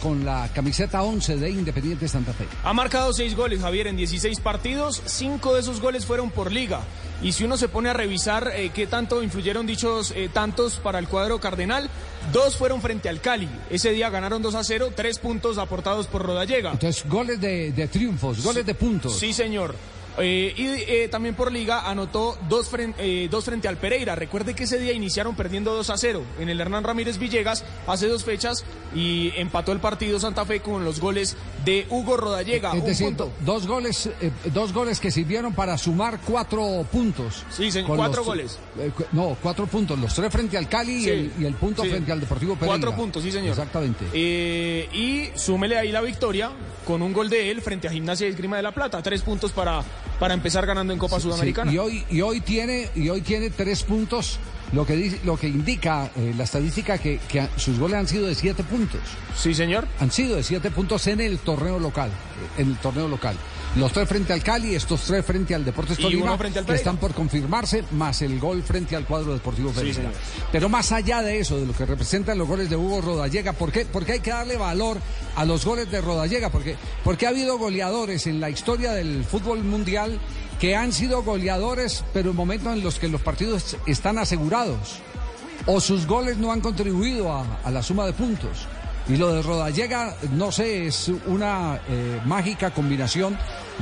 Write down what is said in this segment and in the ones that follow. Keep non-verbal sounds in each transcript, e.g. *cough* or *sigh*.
con la camiseta 11 de Independiente Santa Fe. Ha marcado seis goles, Javier, en 16 partidos. Cinco de esos goles fueron por liga. Y si uno se pone a revisar eh, qué tanto influyeron dichos eh, tantos para el cuadro cardenal, dos fueron frente al Cali. Ese día ganaron 2 a 0, tres puntos aportados por Rodallega. Entonces, goles de, de triunfos, goles de puntos. Sí, señor. Eh, y eh, también por liga anotó dos, frente, eh, dos frente al Pereira. Recuerde que ese día iniciaron perdiendo 2 a 0 en el Hernán Ramírez Villegas hace dos fechas y empató el partido Santa Fe con los goles de Hugo Rodallega. Es un decir, punto. dos goles, eh, dos goles que sirvieron para sumar cuatro puntos. Sí, señor, cuatro los- goles. eh, no, cuatro puntos. Los tres frente al Cali y, el, y el punto sí. frente al Deportivo Pereira. Cuatro puntos, sí, señor. Exactamente. Eh, y súmele ahí la victoria con un gol de él frente a Gimnasia y Esgrima de la Plata. Tres puntos para, para empezar ganando en Copa Sí, Sudamericana. y hoy y hoy tiene y hoy tiene tres puntos, lo que dice, lo que indica eh, la estadística que, que sus goles han sido de siete puntos. Sí, señor. Han sido de siete puntos en el torneo local, en el torneo local. Los tres frente al Cali, estos tres frente al Deportes Tolima, que están por confirmarse, más el gol frente al cuadro Deportivo Pereira. Pero más allá de eso, de lo que representan los goles de Hugo Rodallega, ¿por qué? Porque hay que darle valor a los goles de Rodallega, porque, porque ha habido goleadores en la historia del fútbol mundial que han sido goleadores, pero en momentos en los que los partidos están asegurados o sus goles no han contribuido a, a la suma de puntos. Y lo de Rodallega, no sé, es una eh, mágica combinación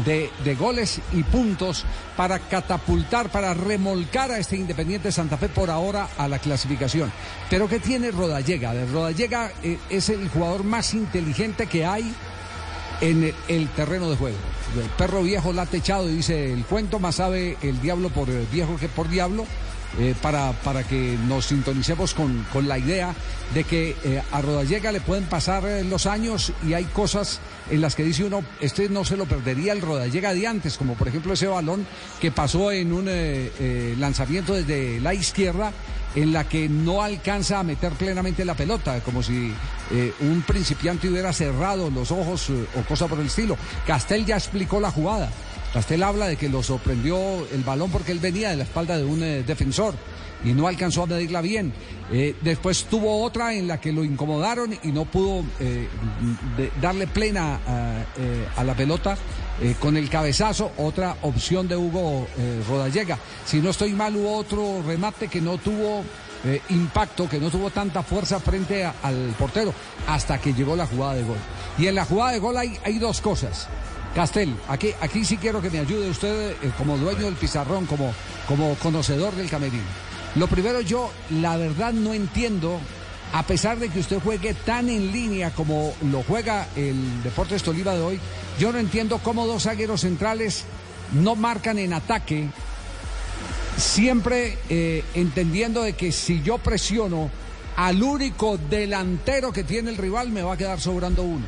de, goles y puntos para catapultar, para remolcar a este Independiente Santa Fe por ahora a la clasificación. Pero ¿qué tiene Rodallega? Rodallega eh, es el jugador más inteligente que hay en el, el terreno de juego. El perro viejo la ha techado y dice el cuento, más sabe el diablo por eh, viejo que por diablo. eh, para, para que nos sintonicemos con, con la idea de que eh, a Rodallega le pueden pasar los años y hay cosas en las que dice uno, este no se lo perdería el Rodallega de antes, como por ejemplo ese balón que pasó en un lanzamiento desde la izquierda en la que no alcanza a meter plenamente la pelota, como si eh, un principiante hubiera cerrado los ojos eh, o cosa por el estilo. Castel ya explicó la jugada. Castel habla de que lo sorprendió el balón porque él venía de la espalda de un eh, defensor y no alcanzó a medirla bien. Después tuvo otra en la que lo incomodaron y no pudo darle plena a la pelota eh, con el cabezazo. Otra opción de Hugo eh, Rodallega. Si no estoy mal, hubo otro remate que no tuvo eh, impacto, que no tuvo tanta fuerza frente al portero hasta que llegó la jugada de gol. Y en la jugada de gol hay, hay dos cosas. Castel, aquí, aquí sí quiero que me ayude usted como dueño del pizarrón, como, como conocedor del camerino. Lo primero, yo la verdad no entiendo, a pesar de que usted juegue tan en línea como lo juega el Deportes Tolima de hoy, yo no entiendo cómo dos zagueros centrales no marcan en ataque, siempre eh, entendiendo de que si yo presiono al único delantero que tiene el rival, me va a quedar sobrando uno.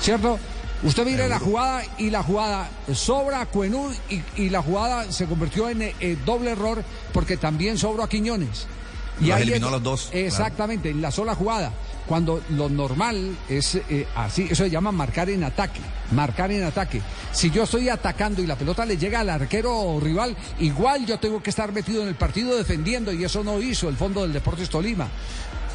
¿Cierto? Usted mire la jugada y la jugada sobra a Cuenú y, la jugada se convirtió en eh, doble error porque también sobró a Quiñones. Y Los ahí eliminó es- los dos, claro. Exactamente, en la sola jugada. Cuando lo normal es eh, así, eso se llama marcar en ataque. Marcar en ataque. Si yo estoy atacando y la pelota le llega al arquero rival, igual yo tengo que estar metido en el partido defendiendo y eso no hizo el fondo del Deportes Tolima.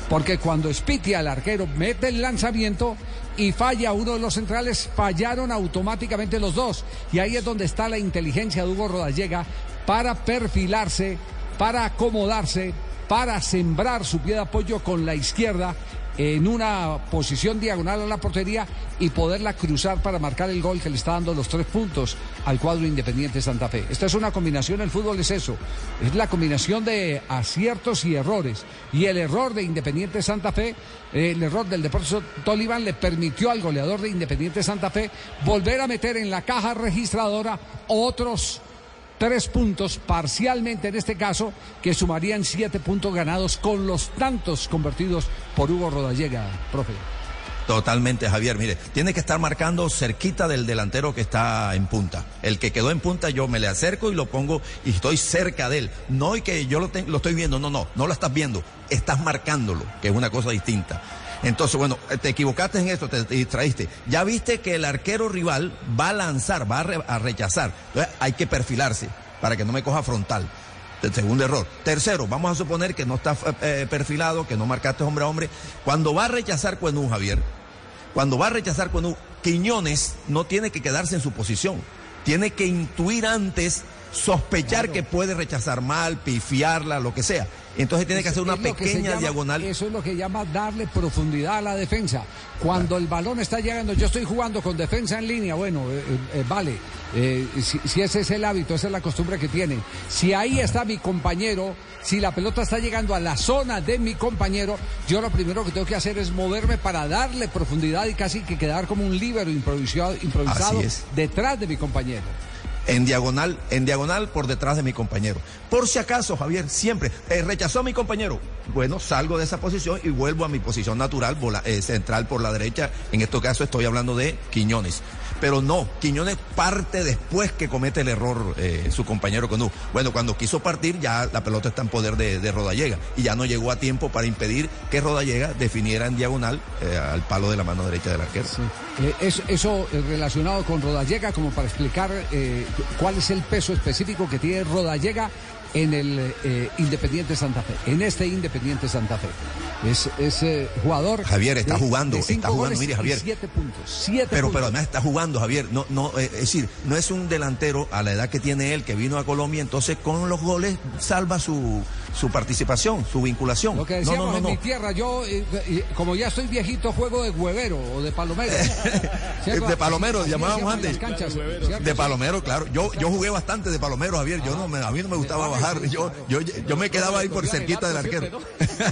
Porque cuando Spitia, el arquero, mete el lanzamiento y falla uno de los centrales, fallaron automáticamente los dos. Y ahí es donde está la inteligencia de Hugo Rodallega para perfilarse, para acomodarse, para sembrar su pie de apoyo con la izquierda en una posición diagonal a la portería y poderla cruzar para marcar el gol que le está dando los tres puntos al cuadro Independiente Santa Fe. Esta es una combinación, el fútbol es eso, es la combinación de aciertos y errores. Y el error de Independiente Santa Fe, el error del Deportes Tolima le permitió al goleador de Independiente Santa Fe volver a meter en la caja registradora otros tres puntos parcialmente en este caso que sumarían siete puntos ganados con los tantos convertidos por Hugo Rodallega, profe. Totalmente, Javier. Mire, tiene que estar marcando cerquita del delantero que está en punta. El que quedó en punta, yo me le acerco y lo pongo y estoy cerca de él. No y que yo lo, te- lo estoy viendo, no, no, no lo estás viendo, estás marcándolo, que es una cosa distinta. Entonces, bueno, te equivocaste en esto, te, te distraíste. Ya viste que el arquero rival va a lanzar, va a, re- a rechazar. Entonces, hay que perfilarse para que no me coja frontal. El segundo error. Tercero, vamos a suponer que no está eh, perfilado, que no marcaste hombre a hombre. Cuando va a rechazar Cuenú, Javier, Cuando va a rechazar con Quiñones no tiene que quedarse en su posición, tiene que intuir antes sospechar que puede rechazar mal, pifiarla, lo que sea. Entonces tiene que hacer una pequeña diagonal. Eso es lo que llama darle profundidad a la defensa. Cuando el balón está llegando, yo estoy jugando con defensa en línea, bueno, eh, eh, eh, vale, si, si, ese es el hábito, esa es la costumbre que tiene. Si ahí está mi compañero, si la pelota está llegando a la zona de mi compañero, yo lo primero que tengo que hacer es moverme para darle profundidad y casi que quedar como un líbero improvisado, improvisado detrás de mi compañero en diagonal, en diagonal por detrás de mi compañero. Por si acaso, Javier, siempre eh, rechazó a mi compañero. Bueno, salgo de esa posición y vuelvo a mi posición natural, eh, central por la derecha. En este caso estoy hablando de Quiñones. Pero no, Quiñones parte después que comete el error eh, su compañero Conú. Bueno, cuando quiso partir ya la pelota está en poder de, Rodallega y ya no llegó a tiempo para impedir que Rodallega definiera en diagonal al palo de la mano derecha del arquero. eso, eso relacionado con Rodallega, como para explicar cuál es el peso específico que tiene Rodallega en el eh, Independiente Santa Fe, en este Independiente Santa Fe. Es, ese eh, jugador. Javier está jugando, está jugando, mire Javier. Siete puntos, siete pero, puntos. Pero además está jugando, Javier. No, no, eh, es decir, no es un delantero a la edad que tiene él, que vino a Colombia, entonces con los goles salva su, su participación, su vinculación. Lo que decíamos en mi tierra, yo, como ya soy viejito, juego de huevero o de palomero. *laughs* de palomero, llamábamos antes. de palomero, claro. Yo, yo jugué bastante de palomero, Javier. Yo no me, a mí no me gustaba bajar. Yo, yo, yo me quedaba ahí por cerquita del arquero.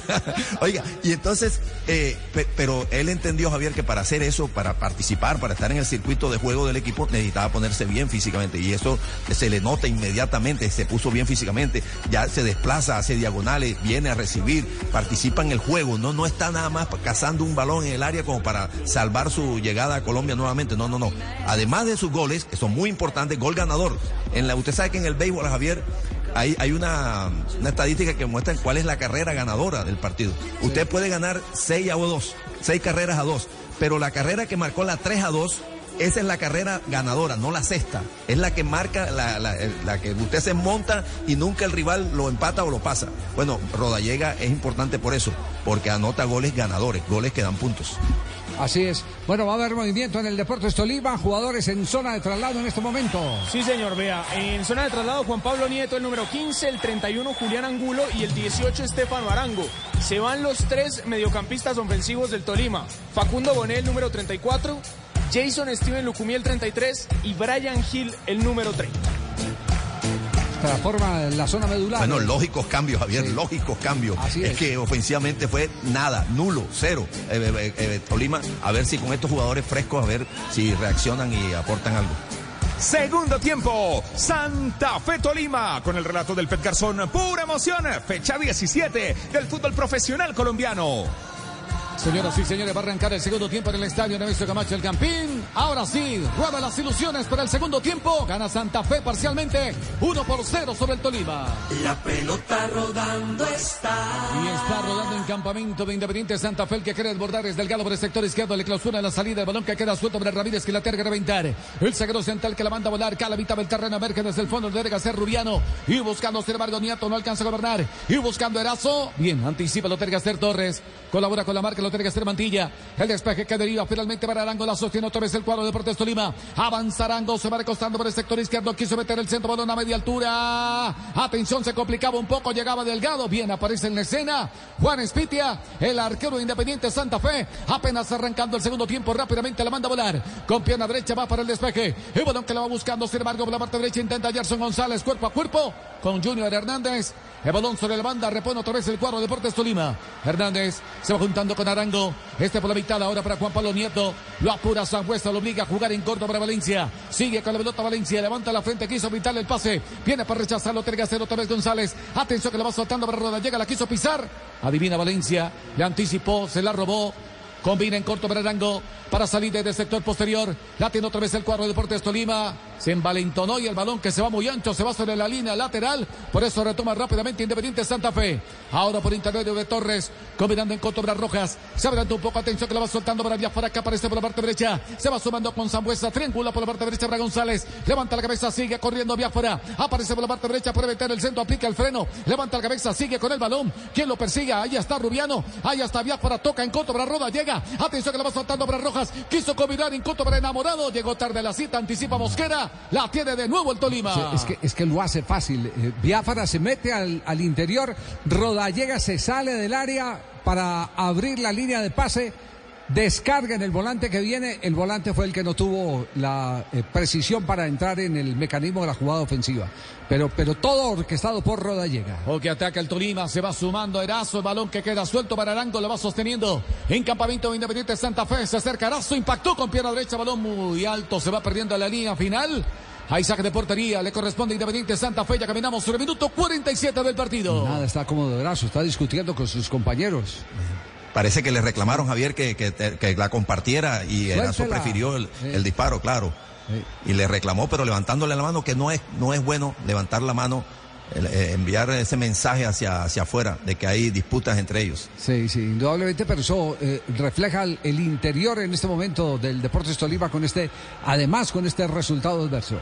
*laughs* Oiga, y entonces, eh, pero él entendió, Javier, que para hacer eso, para participar, para estar en el circuito de juego del equipo, necesitaba ponerse bien físicamente. Y eso se le nota inmediatamente, se puso bien físicamente, ya se desplaza, hace diagonales, viene a recibir, participa en el juego, no, no está nada más cazando un balón en el área como para salvar su llegada a Colombia nuevamente. No, no, no. Además de sus goles, que son muy importantes, gol ganador. En la, usted sabe que en el béisbol, Javier, hay, hay una, estadística que muestra cuál es la carrera ganadora del partido. Usted puede ganar 6 a 2, 6 carreras a 2, pero la carrera que marcó la 3 a 2 esa es la carrera ganadora, no la sexta. Es la que marca, la, la, que usted se monta y nunca el rival lo empata o lo pasa. Bueno, Rodallega es importante por eso, porque anota goles ganadores, goles que dan puntos. Así es. Bueno, va a haber movimiento en el Deportes Tolima, jugadores en zona de traslado en este momento. Sí, señor, vea. En zona de traslado, Juan Pablo Nieto, el número 15, el 31, Julián Angulo y el 18, Estefano Arango. Se van los tres mediocampistas ofensivos del Tolima. Facundo Bonet, el número 34, Jason Steven Lucumí, el 33 y Brian Hill, el número 30 transforma la zona medular. Bueno, lógicos cambios, Javier, lógicos cambios. es, que ofensivamente fue nada, nulo, cero. Eh, eh, eh, Tolima, a ver si con estos jugadores frescos, a ver si reaccionan y aportan algo. Segundo tiempo, Santa Fe Tolima, con el relato del Pet Garzón, pura emoción, fecha 17 del fútbol profesional colombiano. Señoras y señores, va a arrancar el segundo tiempo en el estadio Nemesio Camacho el Campín. Ahora sí, rueda las ilusiones para el segundo tiempo. Gana Santa Fe parcialmente, 1 por 0 sobre el Tolima. La pelota rodando está. Y está rodando en campamento de Independiente Santa Fe, el que quiere desbordar desde el galo por el sector izquierdo. Le clausura la salida, el balón que queda suelto para Ramírez que la terga a reventar. El zaguero central que la manda a volar, cala mitad del terreno, emerge desde el fondo, debe ser Rubiano. Y buscando, sin embargo, Nieto no alcanza a gobernar. Y buscando Erazo. Bien, anticipa lo Ser Torres. Colabora con la marca lo tiene que Mantilla. El despeje que deriva finalmente para Arango. La sostiene otra vez el cuadro de Deportes Tolima. Avanza Arango. Se va recostando por el sector izquierdo. Quiso meter el centro balón a media altura. Atención, se complicaba un poco. Llegaba Delgado. Bien, aparece en la escena. Juan Espitia, el arquero Independiente Santa Fe. Apenas arrancando el segundo tiempo. Rápidamente la manda a volar. Con pierna derecha va para el despeje. El balón que la va buscando. Sin embargo, por la parte derecha intenta Gerson González. Cuerpo a cuerpo con Junior Hernández. El balón sobre la banda. Repone otra vez el cuadro de Deportes Tolima. Hernández se va juntando con Arango. Este por la mitad ahora para Juan Pablo Nieto. Lo apura Sangüesa, lo obliga a jugar en corto para Valencia. Sigue con la pelota Valencia, levanta la frente, quiso evitarle el pase. Viene para rechazarlo, tiene que hacer otra vez González. Atención que la va soltando para Roda, llega, la quiso pisar. Adivina Valencia, le anticipó, se la robó. Combina en corto para Arango para salir desde el sector posterior. La tiene otra vez el cuadro de Deportes Tolima. Se envalentonó y el balón que se va muy ancho se va sobre la línea lateral. Por eso retoma rápidamente Independiente Santa Fe. Ahora por intermedio de Torres, combinando en contra Rojas. Se adelanta un poco, atención que la va soltando para para acá aparece por la parte derecha. Se va sumando con Zambuesa, triangula por la parte derecha para González. Levanta la cabeza, sigue corriendo Biafora. Aparece por la parte derecha, puede meter el centro, aplica el freno. Levanta la cabeza, sigue con el balón. ¿Quién lo persigue? Ahí está Rubiano. Ahí está Biafora, toca en para Roda, llega. Atención que la va soltando para Rojas. Quiso combinar en para Enamorado. Llegó tarde la cita, anticipa Mosquera. La tiene de nuevo el Tolima. es, que, es que lo hace fácil. Eh, Biafara se mete al, al interior. Rodallega se sale del área para abrir la línea de pase descarga en el volante que viene. El volante fue el que no tuvo la eh, precisión para entrar en el mecanismo de la jugada ofensiva. Pero, pero todo orquestado por Rodallega. O que ataca el Tolima, se va sumando Erazo, el balón que queda suelto para Arango, lo va sosteniendo en campamento Independiente Santa Fe. Se acerca Erazo, impactó con pierna derecha, balón muy alto, se va perdiendo la línea final. Hay saque de portería, le corresponde Independiente Santa Fe. Ya caminamos sobre el minuto 47 del partido. Nada, está cómodo Erazo, está discutiendo con sus compañeros. Parece que le reclamaron Javier que, que, que la compartiera y Erazo prefirió el, el, disparo, claro. Y le reclamó, pero levantándole la mano, que no es, no es bueno levantar la mano, eh, enviar ese mensaje hacia, hacia afuera de que hay disputas entre ellos. Sí, sí, indudablemente, pero eso eh, refleja el, el, interior en este momento del Deportes Tolima con este, además con este resultado adverso.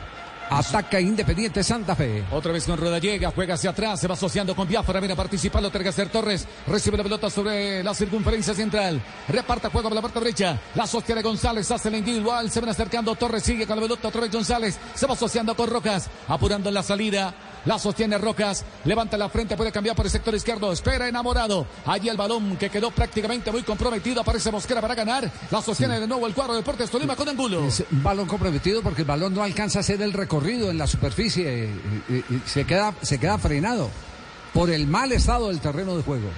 Ataca Independiente Santa Fe. Otra vez con llega, juega hacia atrás, se va asociando con Biafra, viene a participar, lo hacer Torres, recibe la pelota sobre la circunferencia central, reparta juego por la parte derecha, la sostiene González, hace la individual, se van acercando, Torres sigue con la pelota, otra vez González, se va asociando con Rojas, apurando la salida, la sostiene Rojas, levanta la frente, puede cambiar por el sector izquierdo, espera enamorado, allí el balón que quedó prácticamente muy comprometido, aparece Mosquera para ganar, la sostiene de nuevo el cuadro de Deportes Tolima con Angulo. Es un balón comprometido porque el balón no alcanza a hacer el recorrido en la superficie, y, y, se, queda, se queda frenado por el mal estado del terreno de juego.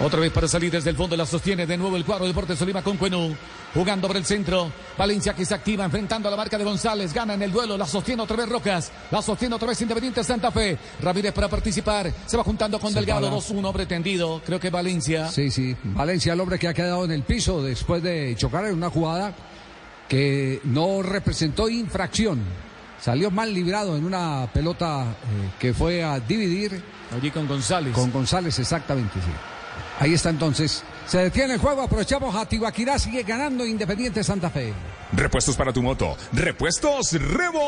Otra vez para salir desde el fondo la sostiene de nuevo el cuadro de Deportes Tolima con Cuenú. Jugando por el centro. Valencia que se activa enfrentando a la marca de González. Gana en el duelo. La sostiene otra vez Rocas. La sostiene otra vez Independiente Santa Fe. Ramírez para participar. Se va juntando con se Delgado. 2-1 hombre tendido. Creo que Valencia. Sí, sí. Valencia el hombre que ha quedado en el piso después de chocar en una jugada que no representó infracción. Salió mal librado en una pelota eh, que fue a dividir. Allí con González. Con González, exactamente, sí. Ahí está entonces. Se detiene el juego, aprovechamos a Tibaquirá, sigue ganando Independiente Santa Fe. Repuestos para tu moto. Repuestos Rebo.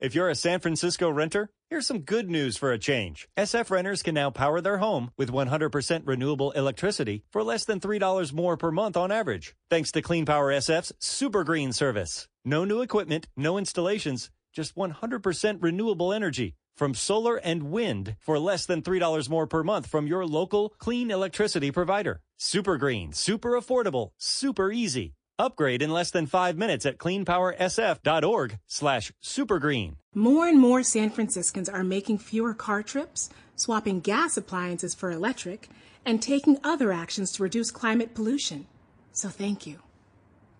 If you're a San Francisco renter, here's some good news for a change. SF renters can now power their home with 100% renewable electricity for less than $3 more per month on average, thanks to Clean Power SF's Super Green service. No new equipment, no installations, just 100% renewable energy from solar and wind for less than $3 more per month from your local clean electricity provider. Super green, super affordable, super easy. Upgrade in less than five minutes at cleanpowersf.org slash supergreen. More and more San Franciscans are making fewer car trips, swapping gas appliances for electric, and taking other actions to reduce climate pollution. So thank you.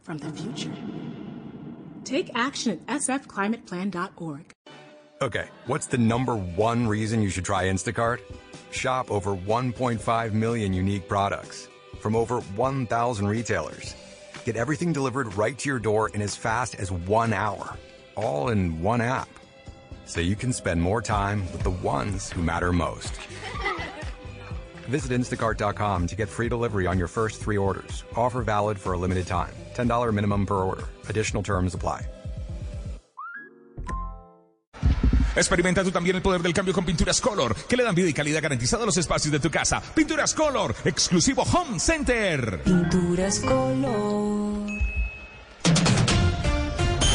From the future. Take action at sfclimateplan.org. Okay, what's the number one reason you should try Instacart? Shop over 1.5 million unique products from over 1,000 retailers. Get everything delivered right to your door in as fast as one hour, all in one app. So you can spend more time with the ones who matter most. *laughs* Visit instacart.com to get free delivery on your first three orders. Offer valid for a limited time. $10 minimum per order. Additional terms apply. Experimenta tú también el poder del cambio con Pinturas Color, que le dan vida y calidad garantizada a los espacios de tu casa. Pinturas Color, exclusivo Home Center. Pinturas Color.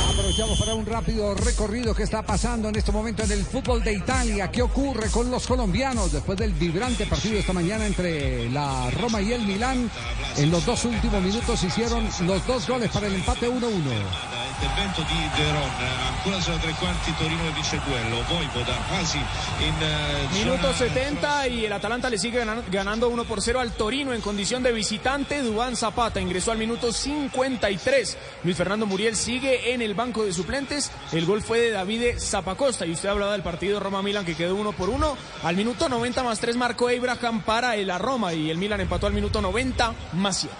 Aprovechamos para un rápido recorrido que está pasando en este momento en el fútbol de Italia. ¿Qué ocurre con los colombianos después del vibrante partido esta mañana entre la Roma y el Milán? En los dos últimos minutos hicieron los dos goles para el empate 1-1. Intervento di Deron ancora sono tre quarti Torino vince quello Voivoda quasi in uh, minuto 70 y el Atalanta le sigue ganando, ganando 1 por 0 al Torino en condición de visitante. Dubán Zapata ingresó al minuto 53 Luis Fernando Muriel sigue en el banco de suplentes. El gol fue de David Zapacosta y usted hablaba del partido Roma-Milan que quedó 1 por 1 al minuto 90 más 3 marcó Abraham para el Roma y el Milan empató al minuto 90 más 7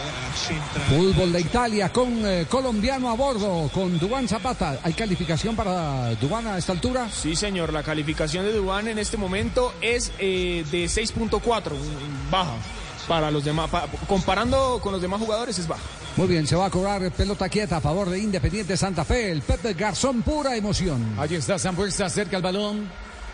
centrale. Fútbol de Italia con eh, colombiano a bordo, con Dubán Zapata. ¿Hay calificación para Dubán a esta altura? Sí, señor, la calificación de Dubán en este momento es eh, de 6.4, baja. Para los demás, pa- comparando con los demás jugadores es baja. Muy bien, se va a cobrar pelota quieta a favor de Independiente Santa Fe. El Pepe Garzón, pura emoción. Allí está Zambuesa cerca al balón.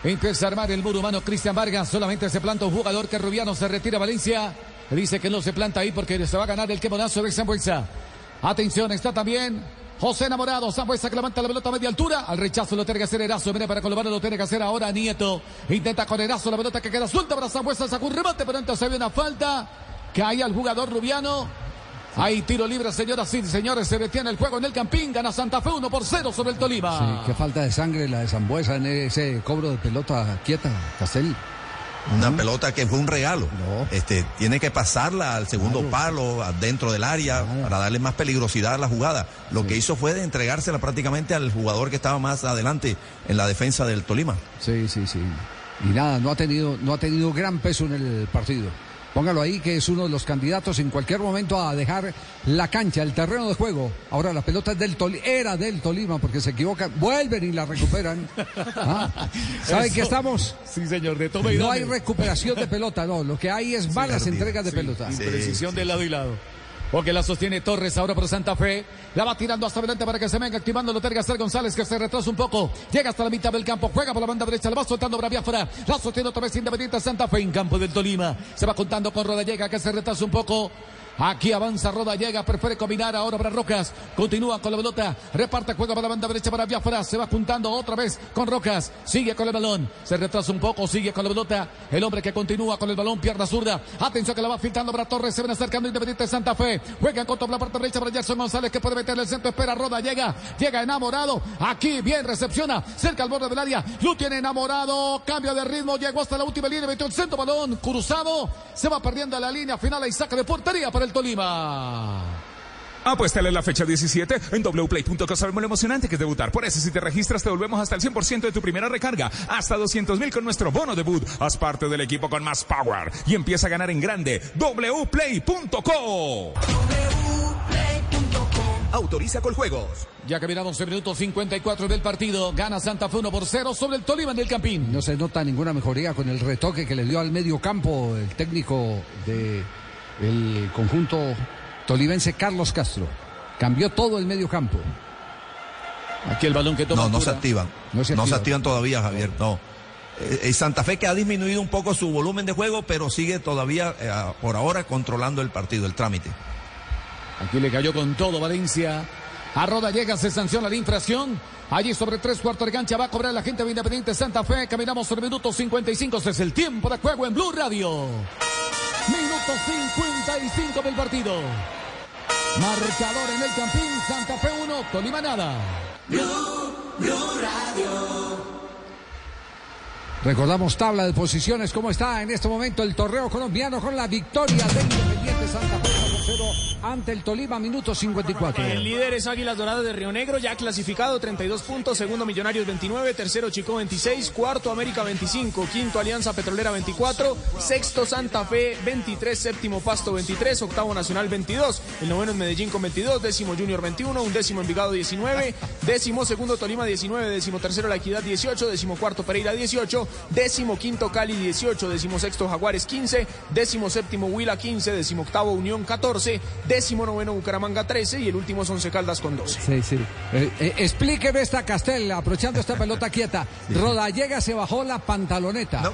Empieza a armar el muro humano Cristian Vargas. Solamente se planta un jugador que Rubiano se retira a Valencia. Dice que no se planta ahí porque se va a ganar el quemonazo de Zambuesa. Atención, está también José Enamorado. Zambuesa que levanta la pelota a media altura. Al rechazo lo tiene que hacer Erazo. Viene para Colomano, lo tiene que hacer ahora Nieto. Intenta con Erazo la pelota que queda suelta para Zambuesa. Sacó un remate, pero antes había una falta. Cae al jugador Rubiano. Hay tiro libre, señoras y señores. Se detiene el juego en el Campín. Gana Santa Fe 1 por 0 sobre el Tolima. Sí, qué falta de sangre la de Zambuesa en ese cobro de pelota quieta, Castel. Una pelota que fue un regalo. Este, tiene que pasarla al segundo palo, dentro del área, para darle más peligrosidad a la jugada. Lo que hizo fue de entregársela prácticamente al jugador que estaba más adelante en la defensa del Tolima. Sí, sí, sí. Y nada, no ha tenido, no ha tenido gran peso en el partido. Póngalo ahí que es uno de los candidatos en cualquier momento a dejar la cancha, el terreno de juego. Ahora la pelota es del Tolima, era del Tolima porque se equivocan, vuelven y la recuperan. *laughs* ¿Ah? ¿Saben que estamos? Sí, señor, de toma y No dame. hay recuperación de pelota, no. Lo que hay es malas entregas de sí, pelota. Imprecisión de lado y lado. Porque la sostiene Torres ahora por Santa Fe. La va tirando hasta adelante para que se venga activando lo tiene Gastel González que se retrasa un poco. Llega hasta la mitad del campo. Juega por la banda derecha. La va soltando Braviafra. La sostiene otra vez Independiente Santa Fe en campo del Tolima. Se va contando con Rodallega que se retrasa un poco. Aquí avanza Rodallega, prefiere combinar ahora para Rocas. Continúa con la pelota, reparte juego para la banda derecha para Biafra. Se va juntando otra vez con Rocas. Sigue con el balón, se retrasa un poco, sigue con la pelota. El hombre que continúa con el balón, pierna zurda. Atención que la va filtrando para Torres. Se ven acercando Independiente Santa Fe. Juega en contra por la parte derecha para Jackson González que puede meterle el centro. Espera Roda, llega, llega enamorado. Aquí bien recepciona, cerca al borde del área. Lo tiene enamorado, cambio de ritmo, llegó hasta la última línea, metió el centro balón cruzado. Se va perdiendo la línea final y saca de portería para el Tolima. Apuéstale la fecha 17 en wplay.co. Sabemos lo emocionante que es debutar. Por eso, si te registras, te devolvemos hasta el 100% de tu primera recarga. Hasta 200 mil con nuestro bono debut. Haz parte del equipo con más power y empieza a ganar en grande. wplay.co. Autoriza con juegos. Ya que miramos el minuto 54 del partido, gana Santa Fe 1 por 0 sobre el Tolima en el Campín. No se nota ninguna mejoría con el retoque que le dio al medio campo el técnico de el conjunto tolivense Carlos Castro. Cambió todo el medio campo. Aquí el balón que toma No, no se activan. No No se activan. todavía, Javier. No. Eh, eh, Santa Fe que ha disminuido un poco su volumen de juego, pero sigue todavía, eh, por ahora, controlando el partido, el trámite. Aquí le cayó con todo Valencia. A Roda llega, se sanciona la infracción. Allí sobre tres cuartos de cancha va a cobrar la gente de Independiente Santa Fe. Caminamos sobre el minuto 55. Este es el tiempo de juego en Blue Radio. Minuto 55 del partido. Marcador en el Campín. Santa Fe 1, Tolima nada. Recordamos tabla de posiciones, cómo está en este momento el torneo colombiano con la victoria de Independiente Santa Fe 1 por 0 ante el Tolima, minuto 54. El líder es Águilas Doradas de Río Negro, ya clasificado, 32 puntos. Segundo, Millonarios, 29. Tercero, Chico, 26. Cuarto, América, 25. Quinto, Alianza Petrolera, 24. Sexto, Santa Fe, 23. Séptimo, Pasto, 23. Octavo, Nacional, 22. El noveno es Medellín con 22. Décimo, Junior, 21. Un décimo, Envigado, 19. Décimo, segundo, Tolima, 19. Décimo, tercero, La Equidad, 18. Décimo, cuarto, Pereira, 18. Décimo, quinto, Cali, 18. Décimo, sexto, Jaguares, 15. Décimo, séptimo, Huila, 15. Décimo, octavo, Unión, 14. Décimo, noveno, Bucaramanga, 13. Y el último es Once Caldas con 12. Sí, sí. Eh, eh, explíqueme esta Castel, aprovechando esta pelota quieta. Rodallega se bajó la pantaloneta.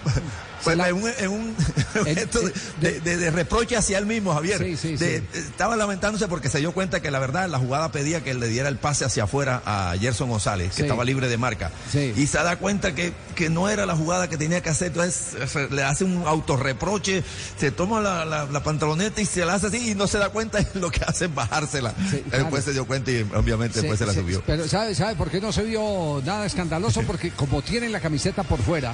Pues en un, en un *laughs* gesto de, de- de- de reproche hacia él mismo, Javier. Sí, sí, De- sí. Estaba lamentándose porque se dio cuenta que la verdad la jugada pedía que le diera el pase hacia afuera a Gerson González, que Sí. estaba libre de marca. Sí. Y se da cuenta que, que no era la jugada que tenía que hacer. Entonces le hace un autorreproche, se toma la, la- la pantaloneta y se la hace así y no se da cuenta *laughs* lo que hace es bajársela. claro. Después se dio cuenta y obviamente después se la Sí, subió. Pero ¿sabe, ¿sabe por qué no se vio nada escandaloso? *laughs* Porque como tienen la camiseta por fuera,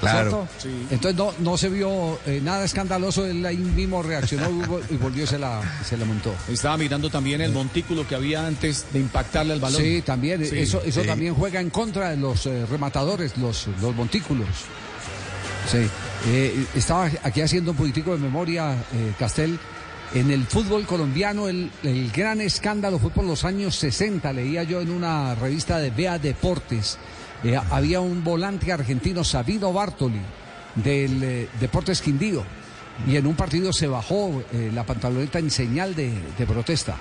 Claro. entonces no, no se vio eh, nada escandaloso, él ahí mismo reaccionó *laughs* y vol- y volvió y se la, se la montó. Estaba mirando también el montículo que había antes de impactarle al balón. Sí, también, Sí, eso, eso sí. también juega en contra de los eh, rematadores, los, los montículos. Sí, eh, estaba aquí haciendo un poquitico de memoria, eh, Castel. En el fútbol colombiano el, gran escándalo fue por los años 60, leía yo en una revista de Vea Deportes. Eh, había un volante argentino, Sabino Bartoli, del eh, Deportes Quindío, y en un partido se bajó eh, la pantaloneta en señal de protesta.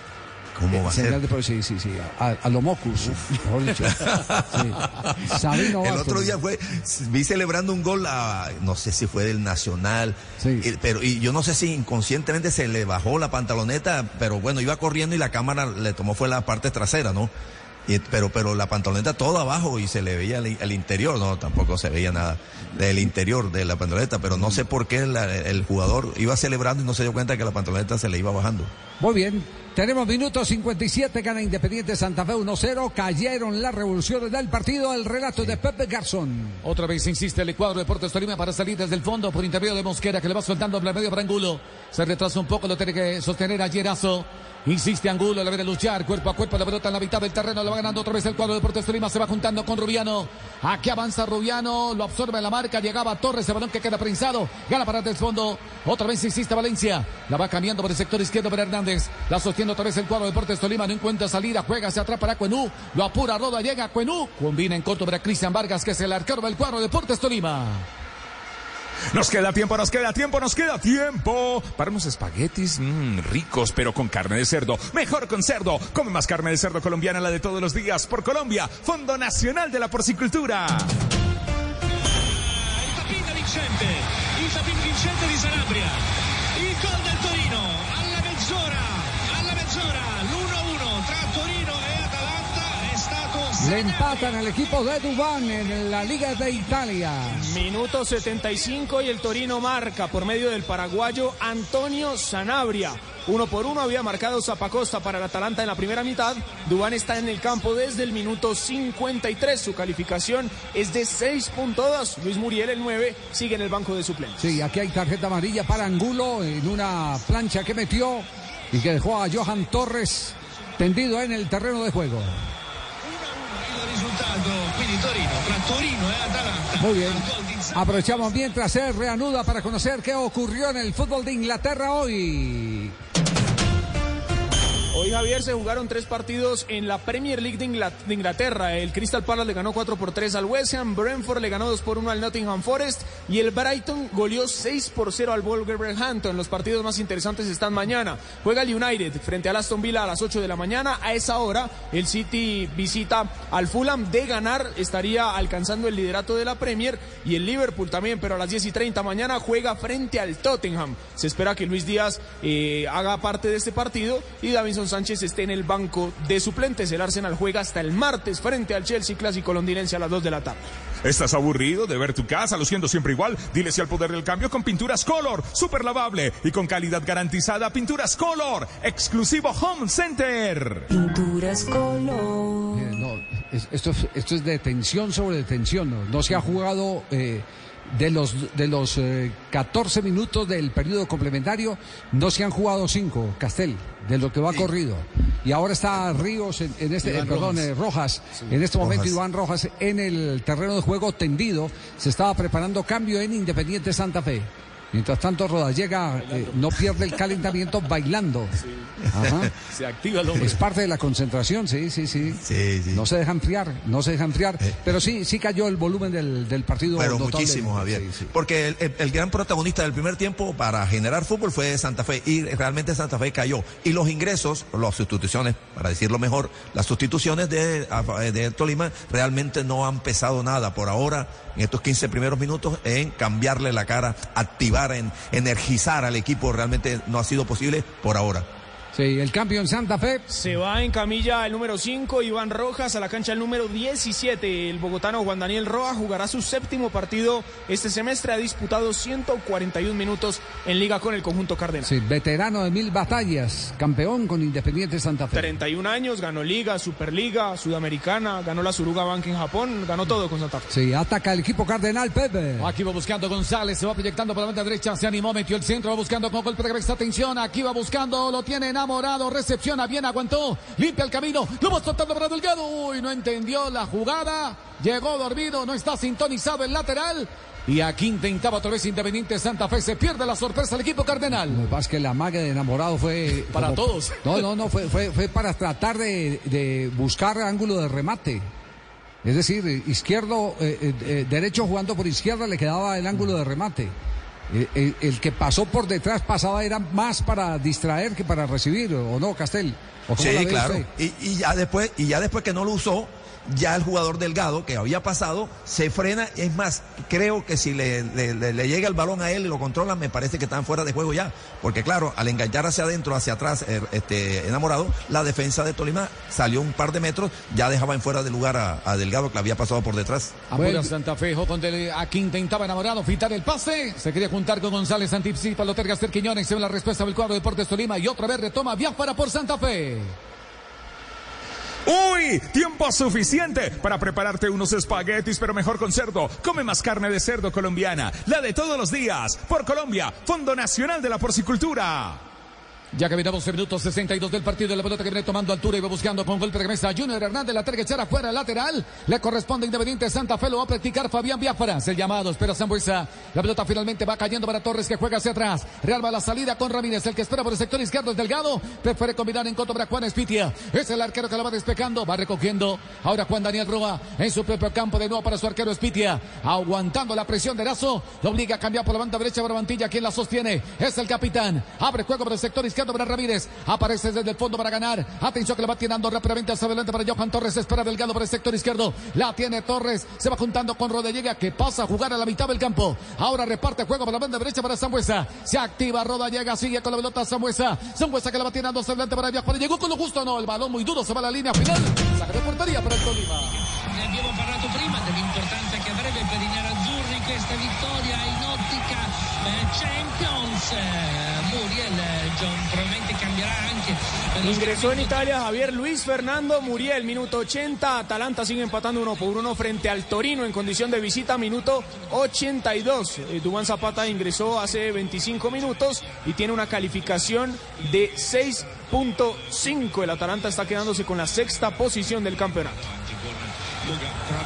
¿Cómo va a ser? sí, sí, sí, a, a lo mocus, mejor dicho. Sí. Sabino El otro día fue, vi celebrando un gol, a- no sé si fue del Nacional, Sí. y- pero y yo no sé si inconscientemente se le bajó la pantaloneta, pero bueno, iba corriendo y la cámara le tomó fue la parte trasera, ¿no? Y- pero, pero la pantaloneta toda abajo y se le veía el, el interior, no, tampoco se veía nada del interior de la pantaloneta, pero no sé por qué la- el jugador iba celebrando y no se dio cuenta que la pantaloneta se le iba bajando. Muy bien. Tenemos minutos 57, gana Independiente Santa Fe 1-0. Cayeron las revoluciones del partido. El relato de Pepe Garzón. Otra vez insiste el cuadro de Deportes Tolima para salir desde el fondo por intermedio de Mosquera que le va soltando el medio para. Se retrasa un poco, lo tiene que sostener a Yerazo. Insiste Angulo, le viene a luchar cuerpo a cuerpo, la pelota en la mitad del terreno, lo va ganando otra vez el cuadro de Deportes Tolima, se va juntando con Rubiano. Aquí avanza Rubiano, lo absorbe la marca, llegaba Torres, el balón que queda prensado, gana para el fondo. Otra vez insiste Valencia, la va cambiando por el sector izquierdo para Hernández, la sostiene otra vez el cuadro de Deportes Tolima, no encuentra salida, juega hacia atrás para Cuenú, lo apura, roda, llega Cuenú, combina en corto para Cristian Vargas, que es el arquero del cuadro de Deportes Tolima. Nos queda tiempo, nos queda tiempo, nos queda tiempo para espaguetis mm, ricos, pero con carne de cerdo. Mejor con cerdo. Come más carne de cerdo colombiana, la de todos los días. Por Colombia, Fondo Nacional de la Porcicultura. Vincente, Sanabria. Le empatan al equipo de Dubán en la Liga de Italia. Minuto 75 y el Torino marca por medio del paraguayo Antonio Sanabria. Uno por uno había marcado Zapacosta para el Atalanta en la primera mitad. Dubán está en el campo desde el minuto 53. Su calificación es de 6.2. Luis Muriel, el 9, sigue en el banco de suplentes. Sí, aquí hay tarjeta amarilla para Angulo en una plancha que metió y que dejó a Johan Torres tendido en el terreno de juego. il risultato, quindi Torino, tra Torino e Atalanta. Muy bien. Aprovechamos mientras se reanuda para conocer qué ocurrió en el fútbol de Inglaterra hoy. Hoy Javier se jugaron tres partidos en la Premier League de, Ingla- de Inglaterra. El Crystal Palace le ganó 4 por 3 al West Ham, Brentford le ganó 2 por 1 al Nottingham Forest y el Brighton goleó 6 por 0 al Wolverhampton. Los partidos más interesantes están mañana. Juega el United frente al Aston Villa a las 8 de la mañana. A esa hora el City visita al Fulham. De ganar estaría alcanzando el liderato de la Premier y el Liverpool también, pero a las 10 y 30 mañana juega frente al Tottenham. Se espera que Luis Díaz eh, haga parte de este partido y Davinson Sánchez esté en el banco de suplentes. El Arsenal juega hasta el martes frente al Chelsea clásico londinense a las 2 de la tarde. ¿Estás aburrido de ver tu casa luciendo siempre igual? Dile sí al poder del cambio con Pinturas Color, super lavable y con calidad garantizada. Pinturas Color, exclusivo Home Center. Pinturas color. Eh, no, es- esto, es- esto es de tensión sobre detención. No, No se ha jugado eh, de los, de los eh, 14 minutos del periodo complementario, no se han jugado 5, Castel, de lo que va corrido. Y ahora está Ríos, en, en este, eh, perdón, Rojas. eh, Rojas, en este momento Rojas. Iván Rojas en el terreno de juego tendido, se estaba preparando cambio en Independiente Santa Fe. Mientras tanto, Rodallega eh, no pierde el calentamiento bailando. Ajá. *laughs* Se activa el hombre. Es parte de la concentración, sí, sí, sí. Sí, sí. No se deja enfriar, no se deja enfriar. Eh. Pero sí, sí cayó el volumen del, del partido. Pero notable. muchísimo, Javier. Sí, sí. Porque el, el- el gran protagonista del primer tiempo para generar fútbol fue Santa Fe y realmente Santa Fe cayó. Y los ingresos, las sustituciones, para decirlo mejor, las sustituciones de, de Tolima realmente no han pesado nada por ahora en estos 15 primeros minutos en cambiarle la cara, activar, en energizar al equipo. Realmente no ha sido posible por ahora. Sí, el cambio en Santa Fe. Se va en camilla el número 5, Iván Rojas, a la cancha el número 17. El bogotano Juan Daniel Roa jugará su séptimo partido este semestre. Ha disputado 141 minutos en liga con el conjunto cardenal. Sí, veterano de mil batallas, campeón con Independiente Santa Fe. 31 años, ganó Liga, Superliga, Sudamericana, ganó la Suruga Bank en Japón, ganó todo con Santa Fe. Sí, ataca el equipo cardenal Pepe. Aquí va buscando González, se va proyectando por la banda derecha, se animó, metió el centro, va buscando con golpe de cabeza, atención, aquí va buscando, lo tiene enamorado, recepciona bien, aguantó, limpia el camino, lo va soltando para Delgado, uy, no entendió la jugada, llegó dormido, no está sintonizado el lateral, Y aquí intentaba otra vez Independiente Santa Fe. Se pierde la sorpresa el equipo cardenal. Lo que pasa es que la magia de enamorado fue. *laughs* Para como- todos. *laughs* No, no, no, fue, fue, fue para tratar de, de buscar ángulo de remate. Es decir, izquierdo, eh, eh, eh, derecho jugando por izquierda le quedaba el ángulo de remate. Eh, el que pasó por detrás pasaba era más para distraer que para recibir, ¿o no, Castel? ¿O cómo la Sí, claro. y ya después, y ya después que no lo usó, ya el jugador delgado que había pasado se frena. Es más, creo que si le, le- le- le llega el balón a él y lo controlan, me parece que están fuera de juego ya. Porque claro, al enganchar hacia adentro, hacia atrás, eh, este, enamorado, la defensa de Tolima salió un par de metros, ya dejaba en fuera de lugar a, a Delgado que le había pasado por detrás. Apura Santa Fe, Dele- aquí intentaba enamorado, fitar el pase. Se quería juntar con González Antipsipa, Loter Gaster Quiñones. Se ve la respuesta del cuadro de Deportes Tolima. Y otra vez retoma Biafara por Santa Fe. Uy, tiempo suficiente para prepararte unos espaguetis, pero mejor con cerdo. Come más carne de cerdo colombiana, la de todos los días. Por Colombia, Fondo Nacional de la Porcicultura. Ya que 12 minutos 62 del partido, la pelota que viene tomando altura y va buscando con golpe de cabeza Junior Hernández, la terga echar afuera, lateral, le corresponde Independiente Santa Fe, lo va a practicar Fabián Biafara, el llamado, espera Zambuesa, la pelota finalmente va cayendo para Torres que juega hacia atrás, Real va a la salida con Ramírez, el que espera por el sector izquierdo es Delgado, prefiere combinar en contra para Juan Espitia, es el arquero que la va despejando, va recogiendo, ahora Juan Daniel Roa en su propio campo de nuevo para su arquero Espitia, aguantando la presión de Lazo, lo obliga a cambiar por la banda derecha Barbantilla, quien la sostiene, es el capitán, abre juego por el sector izquierdo para Ramírez, aparece desde el fondo para ganar, atención que la va tirando rápidamente hacia adelante para Johan Torres, espera Delgado por el sector izquierdo, la tiene Torres, se va juntando con Rodallega que pasa a jugar a la mitad del campo, ahora reparte juego por la banda derecha para Sambuesa, se activa Rodallega, sigue con la pelota Sambuesa, Sambuesa que la va tirando hacia adelante para viajar, llegó con lo justo, no, el balón muy duro, se va a la línea final, saca de portería para el Tolima. Questa vittoria in ottica eh, Champions. Eh, Muriel eh, John probabilmente cambierà anche Ingresó en. Italia Javier Luis Fernando Muriel, minuto 80. Atalanta sigue empatando uno por uno frente al Torino en condición de visita, minuto 82. Eh, Dubán Zapata ingresó hace 25 minutos y tiene una calificación de 6.5. El Atalanta está quedándose con la sexta posición del campeonato.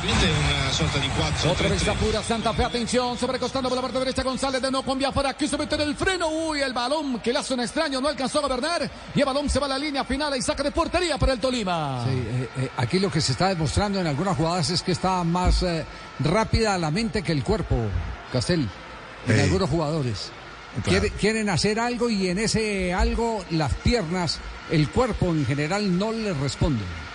Probabilmente una sorta di 4 Otra vez apura Santa Fe, atención, sobrecostando por la parte derecha González de no con Biafara, quiso meter el freno, uy, el balón que le hace un extraño, no alcanzó a gobernar y el balón se va a la línea final y saca de portería para el Tolima. Sí, eh, eh, aquí lo que se está demostrando en algunas jugadas es que está más eh, rápida la mente que el cuerpo, Castel, en Eh, algunos jugadores. claro. Quiere- quieren hacer algo y en ese algo las piernas, el cuerpo en general no le responden.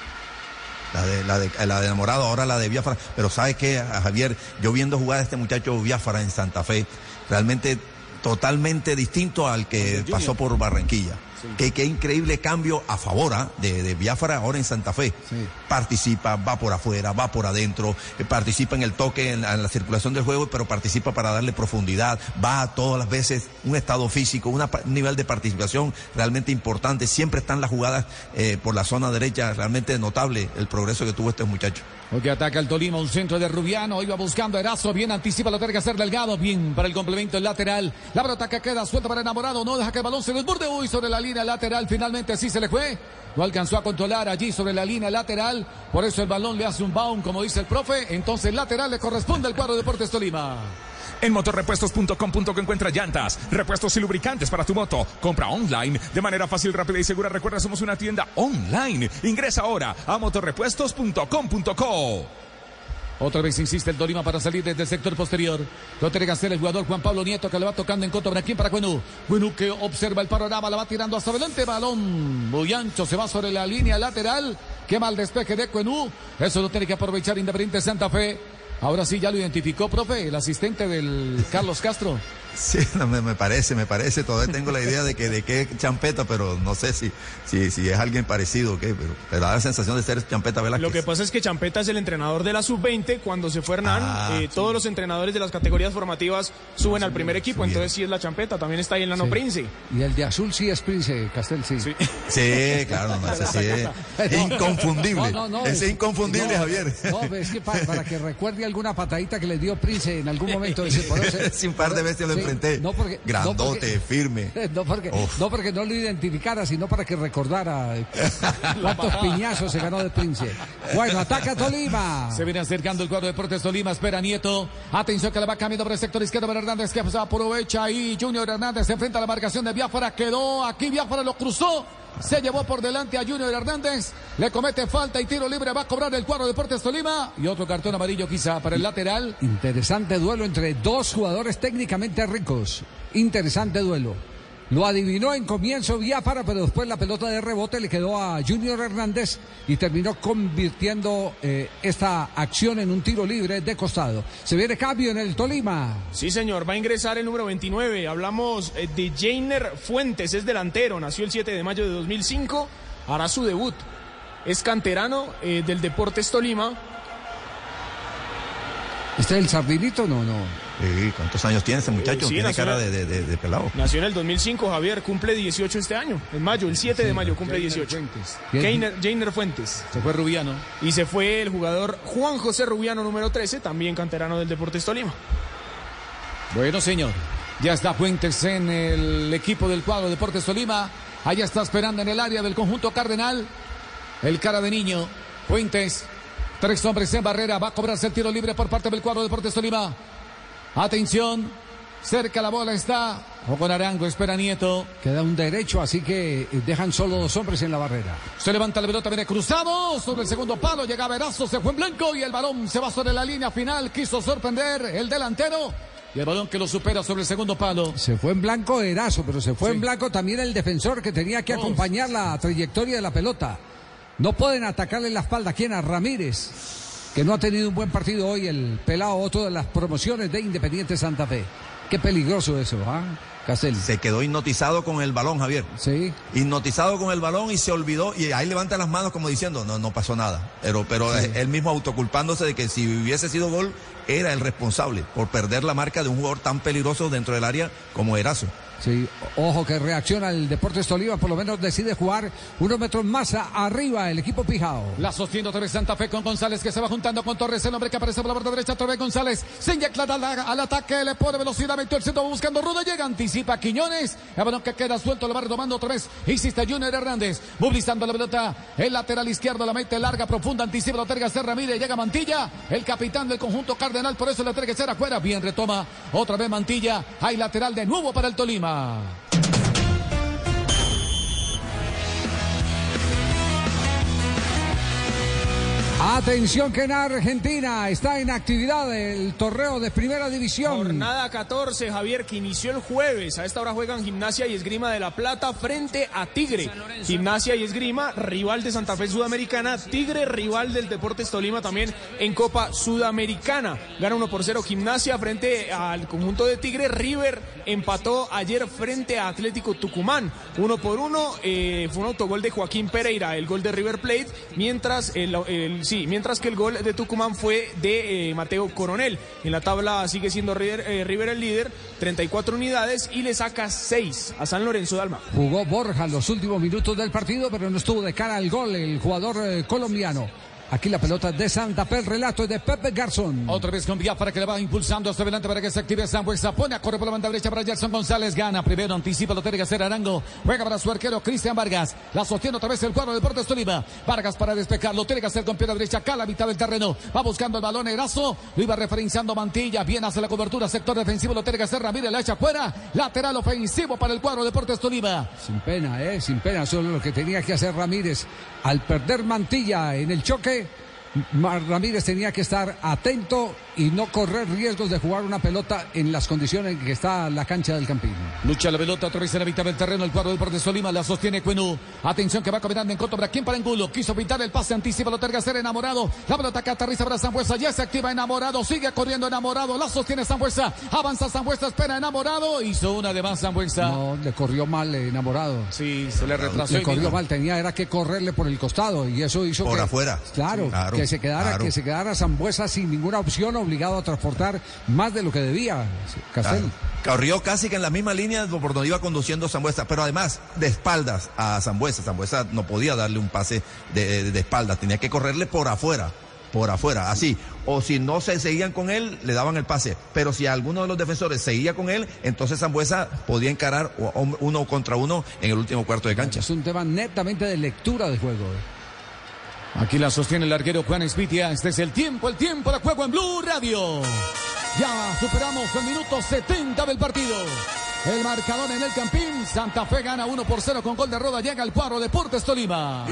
La de, la de, la de enamorado, ahora la de Biafara. Pero ¿sabe qué, Javier? Yo viendo jugar a este muchacho Biafara en Santa Fe, realmente totalmente distinto al que pasó por Barranquilla. Qué, qué increíble cambio a favor ¿ah? de, de Biafara ahora en Santa Fe. Participa, va por afuera, va por adentro, eh, participa en el toque, en, la- en la circulación del juego, pero participa para darle profundidad, va a todas las veces un estado físico, una un nivel de participación realmente importante. Siempre están las jugadas eh, por la zona derecha, realmente notable el progreso que tuvo este muchacho. Porque ataca el Tolima, un centro de Rubiano, iba buscando Erazo, bien anticipa la terga ser delgado, bien para el complemento el lateral. La que queda suelta para enamorado, no deja que el balón se desborde, uy, sobre la línea lateral, finalmente sí se le fue. No alcanzó a controlar allí sobre la línea lateral, por eso el balón le hace un bound, como dice el profe, entonces lateral le corresponde al cuadro Deportes Tolima. En motorrepuestos.com.co encuentra llantas, repuestos y lubricantes para tu moto. Compra online de manera fácil, rápida y segura. Recuerda, somos una tienda online. Ingresa ahora a motorrepuestos.com.co. Otra vez insiste el Tolima para salir desde el sector posterior. Lo hacer el jugador Juan Pablo Nieto que le va tocando en contra. ¿Para quién? Para Cuenú. Cuenú que observa el panorama, la va tirando hacia adelante. Balón muy ancho, se va sobre la línea lateral. Qué mal despeje de Cuenú. Eso lo tiene que aprovechar Independiente Santa Fe. Ahora sí ya lo identificó, profe, el asistente del Carlos Castro. Sí, *laughs* no, me, me parece, me parece. Todavía tengo la idea de que de qué champeta, pero no sé si, si, si es alguien parecido o qué, pero, pero da la sensación de ser champeta Velázquez. Lo que pasa es que Champeta es el entrenador de la sub-20. Cuando se fue Hernán, Ah, eh, todos los entrenadores de las categorías formativas suben al primer equipo. Entonces sí es la Champeta. También está ahí el Nano Sí. Prince. Y el de azul sí es Prince, Castel, sí. Sí, claro, no, ese sí es *laughs* inconfundible. No, no, no, ese es inconfundible, no, Javier. No, es que para, para que recuerde alguna patadita que le dio Prince en algún *laughs* momento. ese- por un par de veces lo frente no porque- no grandote, porque- firme. *laughs* No porque, Uf. no porque no lo identificara, sino para que recordara *laughs* cuántos piñazos se ganó de Prince. Bueno, ataca Tolima. Se viene acercando el cuadro de Deportes Tolima. Espera Nieto. Atención que le va cambiando por el sector izquierdo para Hernández que se aprovecha ahí. Junior Hernández se enfrenta a la marcación de Biafara. Quedó aquí. Biafara lo cruzó. Se llevó por delante a Junior Hernández. Le comete falta y tiro libre. Va a cobrar el cuadro de Deportes Tolima. Y otro cartón amarillo quizá para el lateral. Interesante duelo entre dos jugadores técnicamente ricos. Interesante duelo. Lo adivinó en comienzo Biafara, pero después la pelota de rebote le quedó a Junior Hernández y terminó convirtiendo eh, esta acción en un tiro libre de costado. Se viene cambio en el Tolima. Sí, señor, va a ingresar el número 29. Hablamos eh, de Jainer Fuentes, es delantero, nació el 7 de mayo de 2005, hará su debut. Es canterano eh, del Deportes Tolima. ¿Este es el Sardinito? No, no. Sí, ¿Cuántos años tiene ese muchacho? Eh, sí, tiene cara de, de- de- de pelado. Nació en el 2005, Javier, cumple 18 este año, en mayo, el 7 de mayo cumple 18. Jainer, Jainer Fuentes. Se fue Rubiano. Y se fue el jugador Juan José Rubiano, número 13, también canterano del Deportes Tolima. Bueno, señor. Ya está Fuentes en el equipo del cuadro Deportes Tolima. Allá está esperando en el área del conjunto Cardenal. El cara de niño. Fuentes. Tres hombres en barrera. Va a cobrarse el tiro libre por parte del cuadro Deportes Tolima. Atención. Cerca la bola está. O con Arango. Espera Nieto. Queda un derecho, así que eh, dejan solo dos hombres en la barrera. Se levanta la pelota, viene cruzado sobre el segundo palo, llega Verazo, se fue en blanco y el balón se va sobre la línea final, quiso sorprender el delantero y el balón que lo supera sobre el segundo palo. Se fue en blanco Erazo, pero se fue en blanco también el defensor que tenía que acompañar la trayectoria de la pelota. No pueden atacarle la espalda. ¿Quién? A Ramírez, que no ha tenido un buen partido hoy, el pelado otro de las promociones de Independiente Santa Fe. Qué peligroso eso, ¿ah? Castelli. Se quedó hipnotizado con el balón, Javier. Sí. Hipnotizado con el balón y se olvidó. Y ahí levanta las manos como diciendo, no, no pasó nada. Pero, pero Sí. él mismo autoculpándose de que si hubiese sido gol, era el responsable por perder la marca de un jugador tan peligroso dentro del área como Erazo. Sí, ojo que reacciona el Deportes Tolima, por lo menos decide jugar unos metros más arriba el equipo Pijao. La sostiene otra vez Santa Fe con González que se va juntando con Torres, el hombre que aparece por la parte derecha, otra vez González, se inyecta al, al ataque, le pone velocidad, metió el centro, buscando Ruda, llega, anticipa Quiñones, el balón que queda suelto, lo va retomando otra vez, insiste Junior Hernández, movilizando la pelota, el lateral izquierdo, la mete larga, profunda, anticipa, lo terga. Ramírez, llega Mantilla, el capitán del conjunto cardenal, por eso le que ser afuera, bien retoma, otra vez Mantilla, hay lateral de nuevo para el Tolima. Ah. Atención que en Argentina está en actividad el torneo de primera división. Jornada 14, Javier, que inició el jueves. A esta hora juegan Gimnasia y Esgrima de la Plata frente a Tigre. Gimnasia y Esgrima, rival de Santa Fe Sudamericana. Tigre, rival del Deportes Tolima también en Copa Sudamericana. Gana 1 por 0 Gimnasia frente al conjunto de Tigre. River empató ayer frente a Atlético Tucumán. 1 por 1. eh, fue un autogol de Joaquín Pereira, el gol de River Plate. Mientras el, el- sí, mientras que el gol de Tucumán fue de eh, Mateo Coronel. En la tabla sigue siendo River, eh, River el líder, 34 unidades y le saca 6 a San Lorenzo de Alma. Jugó Borja los últimos minutos del partido, pero no estuvo de cara al gol el jugador eh, colombiano. Aquí la pelota de Santa Fe, el relato es de Pepe Garzón. Otra vez con para que le va impulsando hacia adelante para que se active Sambuesa. Pone a correr por la banda derecha para Gerson González. Gana primero, anticipa, lo tiene que hacer Arango. Juega para su arquero Cristian Vargas. La sostiene otra vez el cuadro de Deportes Tolima. Vargas para despejar, lo tiene que hacer con pierna derecha acá a la mitad del terreno. Va buscando el balón Erazo. Lo iba referenciando Mantilla. Bien hace la cobertura, sector defensivo, lo tiene que hacer Ramírez. La echa fuera. Lateral ofensivo para el cuadro de Deportes Tolima. Sin pena, ¿eh? Sin pena. Solo lo que tenía que hacer Ramírez. Al perder Mantilla en el choque, Ramírez tenía que estar atento y no correr riesgos de jugar una pelota en las condiciones en que está la cancha del Campín. Lucha la pelota, otra vez en la mitad del terreno, el cuadro de Deportes Tolima la sostiene Cuenú. Atención que va caminando en contra para quien para Angulo. Quiso pintar el pase, anticipa, lo terga ser enamorado. La pelota que aterriza para Zambuesa, ya se activa enamorado, sigue corriendo enamorado, la sostiene Zambuesa. Avanza Zambuesa, espera enamorado. Hizo una de más Zambuesa. No, le corrió mal eh, enamorado. Sí, se le retrasó. Le corrió mal, tenía era que correrle por el costado y eso hizo Por que afuera. Claro, Sí, claro, que se quedara claro. que se quedara Zambuesa sin ninguna opción, obligado a transportar más de lo que debía. Castel. Corrió casi que en la misma línea por donde iba conduciendo Zambuesa, pero además de espaldas a Zambuesa. Zambuesa no podía darle un pase de, de- de espaldas, tenía que correrle por afuera. por afuera, así. O si no se seguían con él, le daban el pase. Pero si alguno de los defensores seguía con él, entonces Zambuesa podía encarar uno contra uno en el último cuarto de cancha. Es un tema netamente de lectura de juego. ¿eh? Aquí la sostiene el arquero Juan Espitia. Este es el tiempo, el tiempo de juego en Blue Radio. Ya superamos el minuto 70 del partido. El marcador en el Campín. Santa Fe gana 1 por 0 con gol de Roda. Llega el cuadro Deportes Tolima.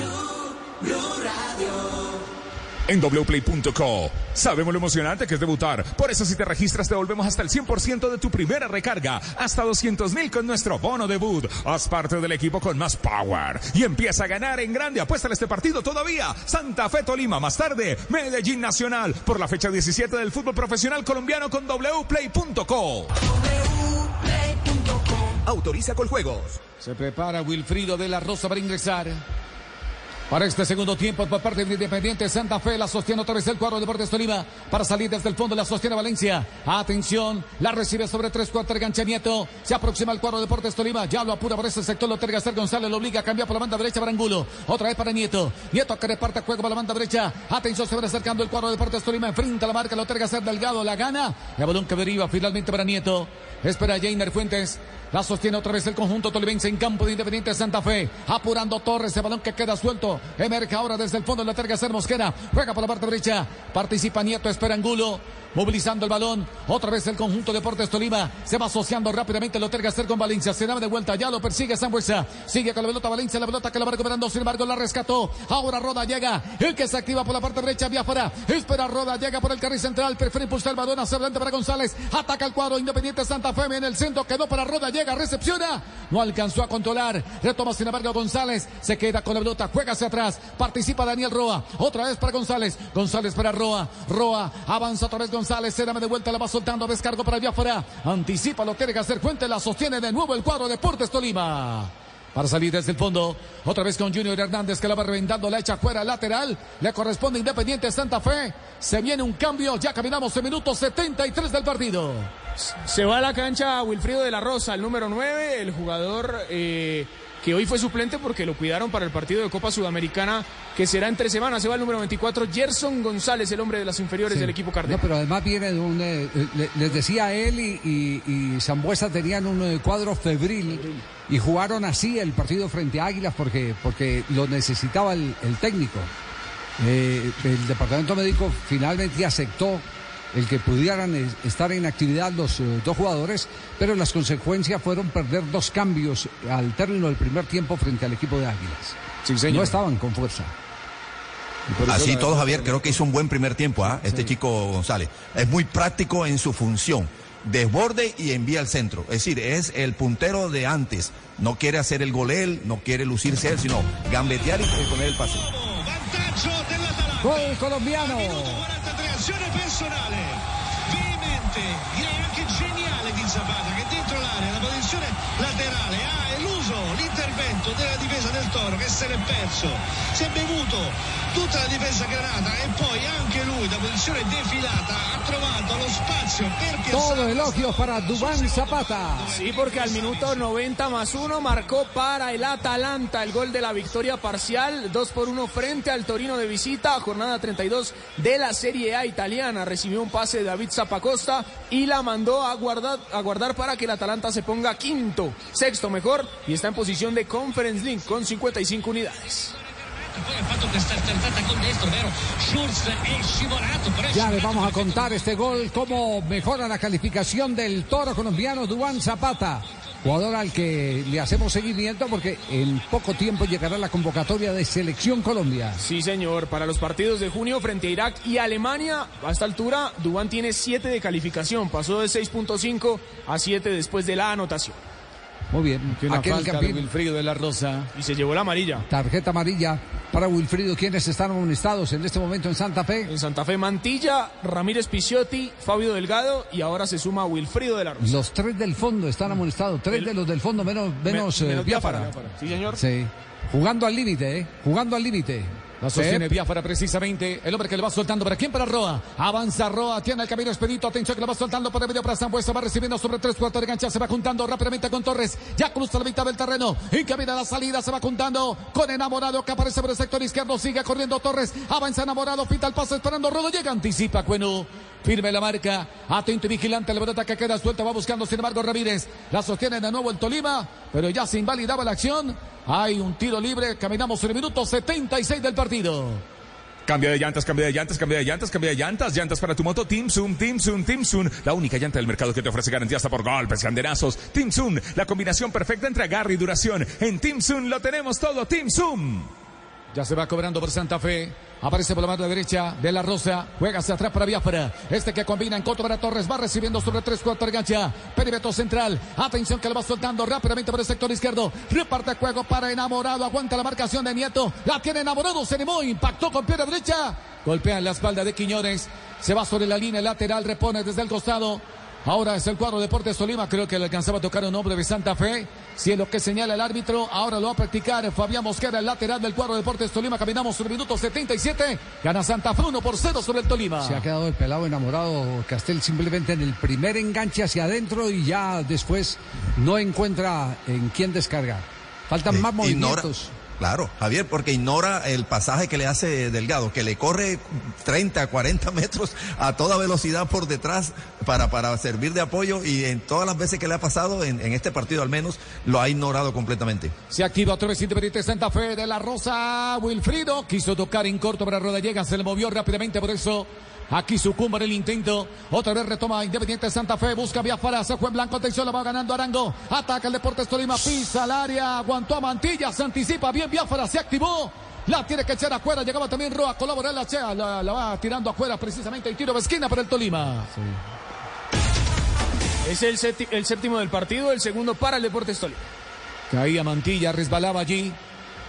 En wplay.co sabemos lo emocionante que es debutar. Por eso si te registras te devolvemos hasta el 100% de tu primera recarga. Hasta 200 mil con nuestro bono debut. Haz parte del equipo con más power. Y empieza a ganar en grande. Apuesta en este partido todavía. Santa Fe Tolima. Más tarde, Medellín Nacional. Por la fecha 17 del fútbol profesional colombiano con wplay.co. Autoriza con juegos. Se prepara Wilfrido de la Rosa para ingresar. Para este segundo tiempo, por parte de Independiente Santa Fe, la sostiene otra vez el cuadro de Deportes Tolima. Para salir desde el fondo, la sostiene Valencia. Atención, la recibe sobre tres cuartos, gancha Nieto. Se aproxima el cuadro de Deportes Tolima. Ya lo apura por ese sector, lo ser González, lo obliga a cambiar por la banda derecha para Angulo. Otra vez para Nieto. Nieto que reparte juego para la banda derecha. Atención, se va acercando el cuadro de Deportes Tolima. Enfrenta la marca, lo ser Delgado, la gana. El balón que deriva finalmente para Nieto. Espera Jainer Fuentes. La sostiene otra vez el conjunto tolimense en campo de Independiente Santa Fe. Apurando Torres, el balón que queda suelto. Emerge ahora desde el fondo, la terga Mosquera. Juega por la parte derecha. Participa Nieto, espera Angulo. Movilizando el balón. Otra vez el conjunto Deportes Tolima. Se va asociando rápidamente lo terga ser con Valencia. Se da de vuelta. Ya lo persigue Sambuesa. Sigue con la pelota Valencia. La pelota que la va recuperando. Sin embargo, la rescató. Ahora Roda llega. El que se activa por la parte derecha. Vía afuera. Espera Roda. Llega por el carril central. Prefiere impulsar el balón hacia adelante para González. Ataca el cuadro Independiente Santa Fe. En el centro quedó para Roda. Llega. Recepciona. No alcanzó a controlar. Retoma sin embargo González. Se queda con la pelota. Juega hacia atrás. Participa Daniel Roa. Otra vez para González. González para Roa. Roa. Avanza otra vez González. Se de vuelta. La va soltando. Descargo para allá afuera. Anticipa lo tiene que hacer. Fuente la sostiene de nuevo el cuadro Deportes Tolima. Para salir desde el fondo, otra vez con Junior Hernández que la va reventando, la echa fuera lateral, le corresponde Independiente Santa Fe, se viene un cambio, ya caminamos en minuto 73 del partido. Se va a la cancha Wilfrido de la Rosa, el número 9, el jugador eh, que hoy fue suplente porque lo cuidaron para el partido de Copa Sudamericana que será entre semanas. Se va el número 24, Gerson González, el hombre de las inferiores Sí. del equipo Cardenal. No, pero además viene de un. eh, le- les decía él y, y, y Zambuesa tenían un eh, cuadro febril y jugaron así el partido frente a Águilas porque, porque lo necesitaba el, el técnico. Eh, el departamento médico finalmente aceptó el que pudieran eh, estar en actividad los eh, dos jugadores, pero las consecuencias fueron perder dos cambios al término del primer tiempo frente al equipo de Águilas. No estaban con fuerza. Así todo, Javier, creo que hizo un buen primer tiempo, ¿ah? Este chico González. Es muy práctico en su función. Desborde y envía al centro. Es decir, es el puntero de antes. No quiere hacer el gol él, no quiere lucirse él, sino gambetear y poner el pase. Gol colombiano. 43 azione personale. Veemente direi anche geniale di Zapata che dentro l'area la posizione laterale ha eluso l'intervento della difesa del Toro che se l'è perso. Si è bevuto tutta la difesa granata e poi anche lui da posizione defilata ha trovato lo spazio per Todo elogio para Dubán Zapata. Sí, porque al minuto 90 más uno marcó para el Atalanta el gol de la victoria parcial, 2 por 1 frente al Torino de visita, jornada 32 de la Serie A italiana. Recibió un pase de David Zapacosta y la mandó a guardar, a guardar para que el Atalanta se ponga quinto, sexto mejor y está en posición de Conference League con 55 unidades. Ya les vamos a contar este gol, cómo mejora la calificación del toro colombiano Dubán Zapata. Jugador al que le hacemos seguimiento porque en poco tiempo llegará la convocatoria de Selección Colombia. Sí, señor. Para los partidos de junio frente a Irak y Alemania, a esta altura, Dubán tiene 7 de calificación. Pasó de 6.5 a 7 después de la anotación. Muy bien. Una Aquel falta de Campín, Wilfrido de la Rosa. Y se llevó la amarilla. tarjeta amarilla para Wilfrido. ¿Quiénes están amonestados en este momento en Santa Fe? En Santa Fe, Mantilla, Ramírez Picciotti, Fabio Delgado y ahora se suma Wilfrido de la Rosa. Los tres del fondo están amonestados. Tres de los del fondo menos, menos, Me- eh, menos Biafara. Biafara. Sí, señor. Sí. Jugando al límite, ¿eh? Jugando al límite. La sostiene Biafara precisamente. El hombre que le va soltando. ¿Para quién? Para Roa. Avanza Roa. Tiene el camino expedito. Atención que le va soltando por el medio para Sambuesa. Va recibiendo sobre tres cuartos de cancha. Se va juntando rápidamente con Torres. Ya cruza la mitad del terreno. Encamina la salida. Se va juntando con enamorado que aparece por el sector izquierdo. Sigue corriendo Torres. Avanza enamorado. Pita el paso esperando. Rodo llega. Anticipa Cueno. Firme la marca. Atento y vigilante. La pelota que queda suelta. Va buscando sin embargo Ramírez. La sostiene de nuevo el Tolima. Pero ya se invalidaba la acción. Hay un tiro libre. Caminamos en el minuto 76 del partido. Cambia de llantas, cambia de llantas, cambia de llantas, cambia de llantas. Llantas para tu moto Zoom, Team Zoom. La única llanta del mercado que te ofrece garantía hasta por golpes y anderazos. Team Zoom, la combinación perfecta entre agarre y duración. En Zoom lo tenemos todo, Zoom. Ya se va cobrando por Santa Fe. Aparece por la mano derecha de la Rosa. Juega hacia atrás para Biafra. Este que combina en contra para Torres. Va recibiendo sobre tres cuartos de gancha. Perímetro central. Atención que le va soltando rápidamente por el sector izquierdo. Reparte juego para enamorado. Aguanta la marcación de Nieto. La tiene enamorado. Se animó. Impactó con pierna derecha. Golpea en la espalda de Quiñones. Se va sobre la línea lateral. Repone desde el costado. Ahora es el cuadro Deportes Tolima. Creo que le alcanzaba a tocar un hombre de Santa Fe. Si es lo que señala el árbitro, ahora lo va a practicar Fabián Mosquera, el lateral del cuadro Deportes Tolima. Caminamos sobre el minuto 77. Gana Santa Fe 1 por 0 sobre el Tolima. Se ha quedado el pelado enamorado Castel simplemente en el primer enganche hacia adentro y ya después no encuentra en quién descargar. Faltan más Ignora- movimientos. Claro, Javier, porque ignora el pasaje que le hace Delgado, que le corre 30, 40 metros a toda velocidad por detrás para, para servir de apoyo y en todas las veces que le ha pasado, en, en este partido al menos, lo ha ignorado completamente. Se activa otra vez Independiente Santa Fe de la Rosa. Wilfrido quiso tocar en corto para Rodallega. Se le movió rápidamente, por eso aquí sucumbe en el intento. Otra vez retoma Independiente Santa Fe. Busca Biafara. Se fue en blanco. Atención, la va ganando Arango. Ataca el Deportes Tolima. Pisa al área. Aguantó a Mantilla. Se anticipa bien. Biafara se activó. La tiene que echar afuera. Llegaba también Roa. Colabora la, chea, la, la va tirando afuera precisamente. El tiro de esquina para el Tolima. Es el, el séptimo del partido, el segundo para el Deportes Tolima. Caía Mantilla, resbalaba allí.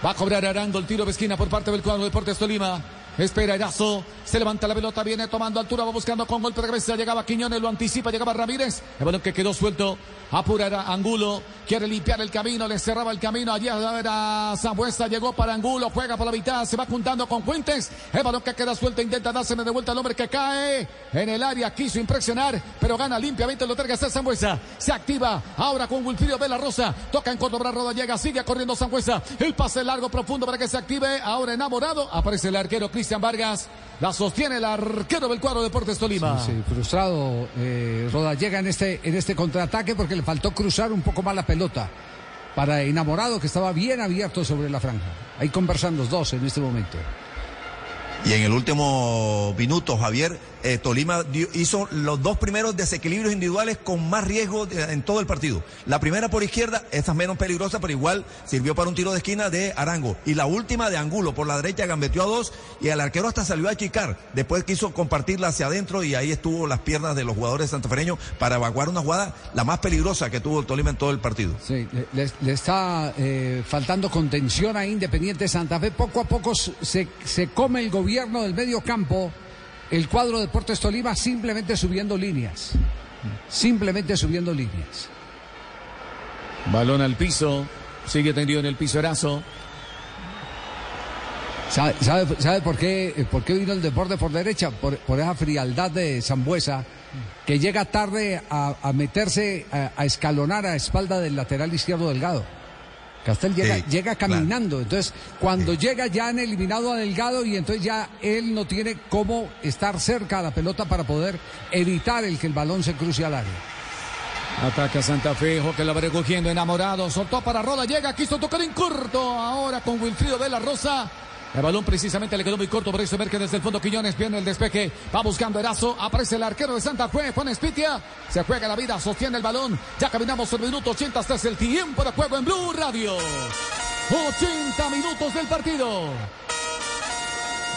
Va a cobrar Arango el tiro de esquina por parte del cuadro Deportes Tolima. Espera Erazo, se levanta la pelota, viene tomando altura, va buscando con golpe de cabeza, llegaba Quiñones, lo anticipa, llegaba Ramírez, el balón que quedó suelto, apura era Angulo, quiere limpiar el camino, le cerraba el camino, allí era Zambuesa, llegó para Angulo, juega por la mitad, se va juntando con Fuentes, el balón que queda suelto, intenta dárseme de vuelta al hombre que cae en el área, quiso impresionar, pero gana limpiamente, lo terga Zambuesa, se activa, ahora con Wilfrido Vela Rosa, toca en Córdoba, Roda llega, sigue corriendo Zambuesa, el pase largo, profundo para que se active, ahora enamorado, aparece el arquero Cristian Vargas, la sostiene el arquero del cuadro Deportes Tolima. Sí, frustrado eh, Rodallega en este, en este contraataque porque le faltó cruzar un poco más la pelota para enamorado que estaba bien abierto sobre la franja. Ahí conversan los dos en este momento. Y en el último minuto, Javier, eh, Tolima hizo los dos primeros desequilibrios individuales con más riesgo de- en todo el partido. La primera por izquierda, esta es menos peligrosa, pero igual sirvió para un tiro de esquina de Arango. Y la última de Angulo por la derecha, gambeteó a dos y el arquero hasta salió a achicar. Después quiso compartirla hacia adentro y ahí estuvo las piernas de los jugadores santafereños para evacuar una jugada, la más peligrosa que tuvo el Tolima en todo el partido. Sí, le está eh, faltando contención a Independiente Santa Fe. Poco a poco se, se come el gobierno del medio campo. El cuadro de Deportes Tolima simplemente subiendo líneas. Simplemente subiendo líneas. Balón al piso, sigue tendido en el piso Erazo. ¿Sabe, sabe, sabe por, qué, eh, por qué vino el deporte por derecha? Por, por esa frialdad de Zambuesa, que llega tarde a, a meterse, a, a escalonar a espalda del lateral izquierdo Delgado. Castel llega, Sí, llega claro. caminando. Entonces, cuando llega ya han eliminado a Delgado y entonces ya él no tiene cómo estar cerca a la pelota para poder evitar el que el balón se cruce al área. Ataca Santa Fe, que la va recogiendo, enamorado, soltó para Roda, llega, quiso tocar en corto, ahora con Wilfrido de la Rosa. El balón precisamente le quedó muy corto, por eso emerge desde el fondo Quiñones, viene el despeje, va buscando Erazo, aparece el arquero de Santa Fe, pone Spitia, se juega la vida, sostiene el balón, ya caminamos el minuto 80 hasta es el tiempo de juego en Blue Radio. 80 minutos del partido.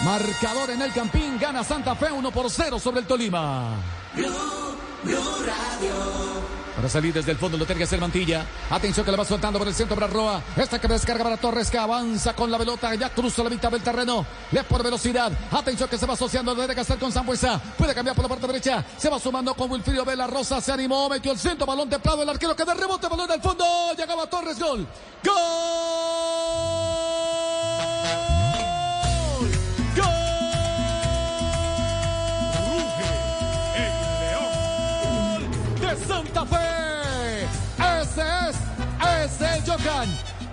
Marcador en el Campín, gana Santa Fe 1 por 0 sobre el Tolima. Para salir desde el fondo lo tiene que hacer Mantilla. Atención que le va soltando por el centro para Roa. Esta que descarga para Torres que avanza con la pelota. Ya cruza la mitad del terreno. Le por velocidad. Atención que se va asociando. Lo debe hacer con Zambuesa. Puede cambiar por la parte derecha. Se va sumando con Wilfrido Vela Rosa. Se animó. Metió el centro. Balón templado. El arquero que de rebote. Balón al fondo. Llegaba Torres. Gol. Gol.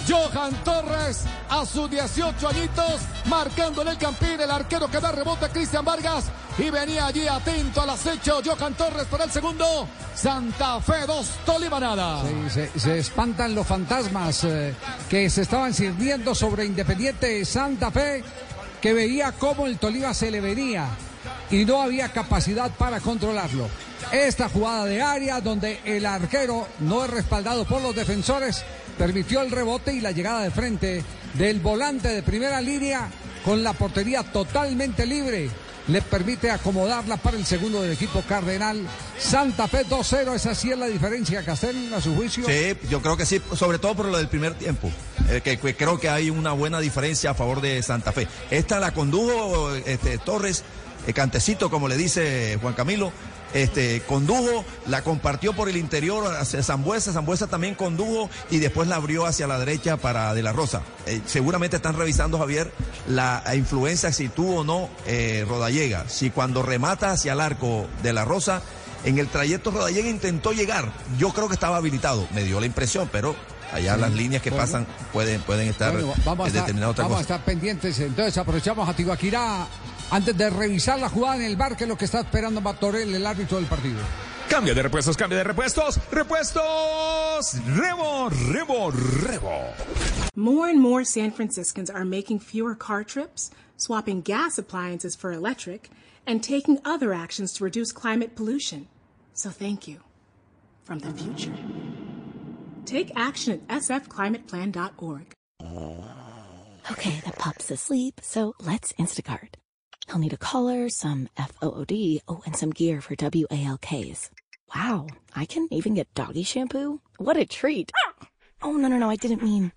Johan Torres a sus 18 añitos, marcando en el campín el arquero que da rebote Cristian Vargas y venía allí atento al acecho Johan Torres para el segundo. Santa Fe 2, Tolima nada. Sí, se, se espantan los fantasmas eh, que se estaban sirviendo sobre Independiente Santa Fe, que veía cómo el Tolima se le venía y no había capacidad para controlarlo. Esta jugada de área donde el arquero no es respaldado por los defensores permitió el rebote y la llegada de frente del volante de primera línea con la portería totalmente libre. Le permite acomodarla para el segundo del equipo cardenal. Santa Fe 2-0, esa sí es la diferencia, Castel, a su juicio. Sí, yo creo que sí, sobre todo por lo del primer tiempo, eh, que, creo que hay una buena diferencia a favor de Santa Fe. Esta la condujo este, Torres, eh, Cantecito, como le dice Juan Camilo, este, condujo, la compartió por el interior hacia Zambuesa, Zambuesa también condujo y después la abrió hacia la derecha para De La Rosa. Eh, seguramente están revisando, Javier, la influencia si tuvo o no eh, Rodallega. Si cuando remata hacia el arco De La Rosa, en el trayecto Rodallega intentó llegar, yo creo que estaba habilitado, me dio la impresión, pero allá Sí, las líneas que bueno. pasan pueden, pueden estar Bueno, vamos, a eh, estar, otra vamos a estar pendientes. Entonces aprovechamos a Tibaquirá antes de revisar la jugada en el bar, que es lo que está esperando Matorel, el árbitro del partido. Cambio de repuestos, cambio de repuestos, repuestos, rebo, rebo, rebo. More and more San Franciscans are making fewer car trips, swapping gas appliances for electric, and taking other actions to reduce climate pollution. So thank you from the future. Take action at sfclimateplan.org. Okay, the pup's asleep, so let's Instacart. He'll need a collar, some FOOD, oh, and some gear for WALKs. Wow, I can even get doggy shampoo? What a treat! Ah! Oh, no, no, no, I didn't mean.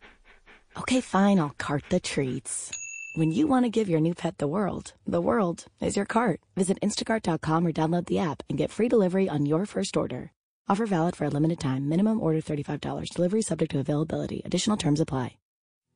Okay, fine, I'll cart the treats. When you want to give your new pet the world, the world is your cart. Visit instacart.com or download the app and get free delivery on your first order. Offer valid for a limited time. Minimum order $35. Delivery subject to availability. Additional terms apply.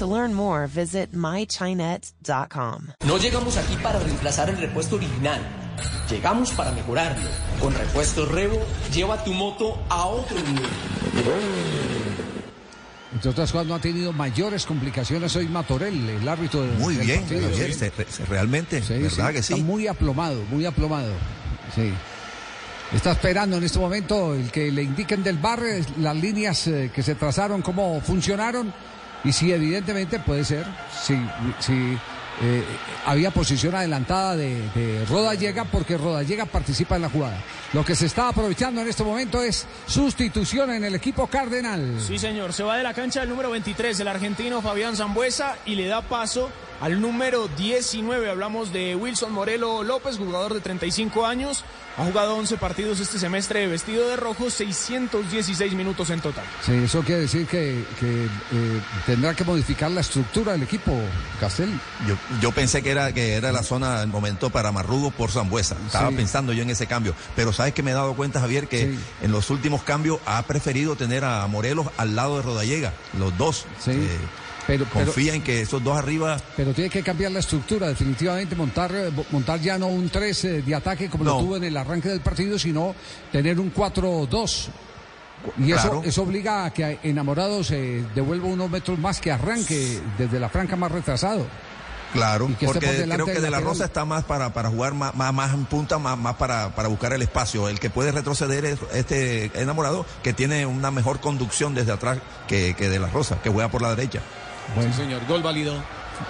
To learn more, visit mychinet.com. No llegamos aquí para reemplazar el repuesto original. Llegamos para mejorarlo. Con Repuestos Revo, lleva tu moto a otro nivel. Entre otras cosas, no ha tenido mayores complicaciones hoy Matorel, el árbitro del Muy del bien, partido, Javier, sí. se- realmente, Sí, ¿verdad sí, que sí? Está muy aplomado, muy aplomado. Sí. Está esperando en este momento el que le indiquen del bar las líneas eh, que se trazaron, cómo funcionaron. Y si evidentemente puede ser, si, si eh, había posición adelantada de, de Rodallega, porque Rodallega participa en la jugada. Lo que se está aprovechando en este momento es sustitución en el equipo cardenal. Sí, señor. Se va de la cancha el número 23, el argentino Fabián Zambuesa, y le da paso al número 19. Hablamos de Wilson Morelo López, jugador de 35 años. Ha jugado 11 partidos este semestre vestido de rojo, 616 minutos en total. Sí, eso quiere decir que, que, eh, tendrá que modificar la estructura del equipo, Castel. Yo, yo pensé que era, que era la zona, el momento para Marrugo por Zambuesa. Estaba Sí. pensando yo en ese cambio. Pero sabes que me he dado cuenta, Javier, que en los últimos cambios ha preferido tener a Morelos al lado de Rodallega. Los dos. Eh, pero, confía en que esos dos arriba. Pero tiene que cambiar la estructura, definitivamente, montar, eh, montar ya no un 3 eh, de ataque como lo tuvo en el arranque del partido, sino tener un 4-2. Y eso, Claro. eso obliga a que Enamorado se devuelva unos metros más que arranque desde la franca más retrasado. Claro, porque por creo que De La. Rosa está más para, para jugar más, más, más en punta, más, más para, para buscar el espacio. El que puede retroceder es este enamorado que tiene una mejor conducción desde atrás que, que De La Rosa, que juega por la derecha. Sí, señor, gol válido.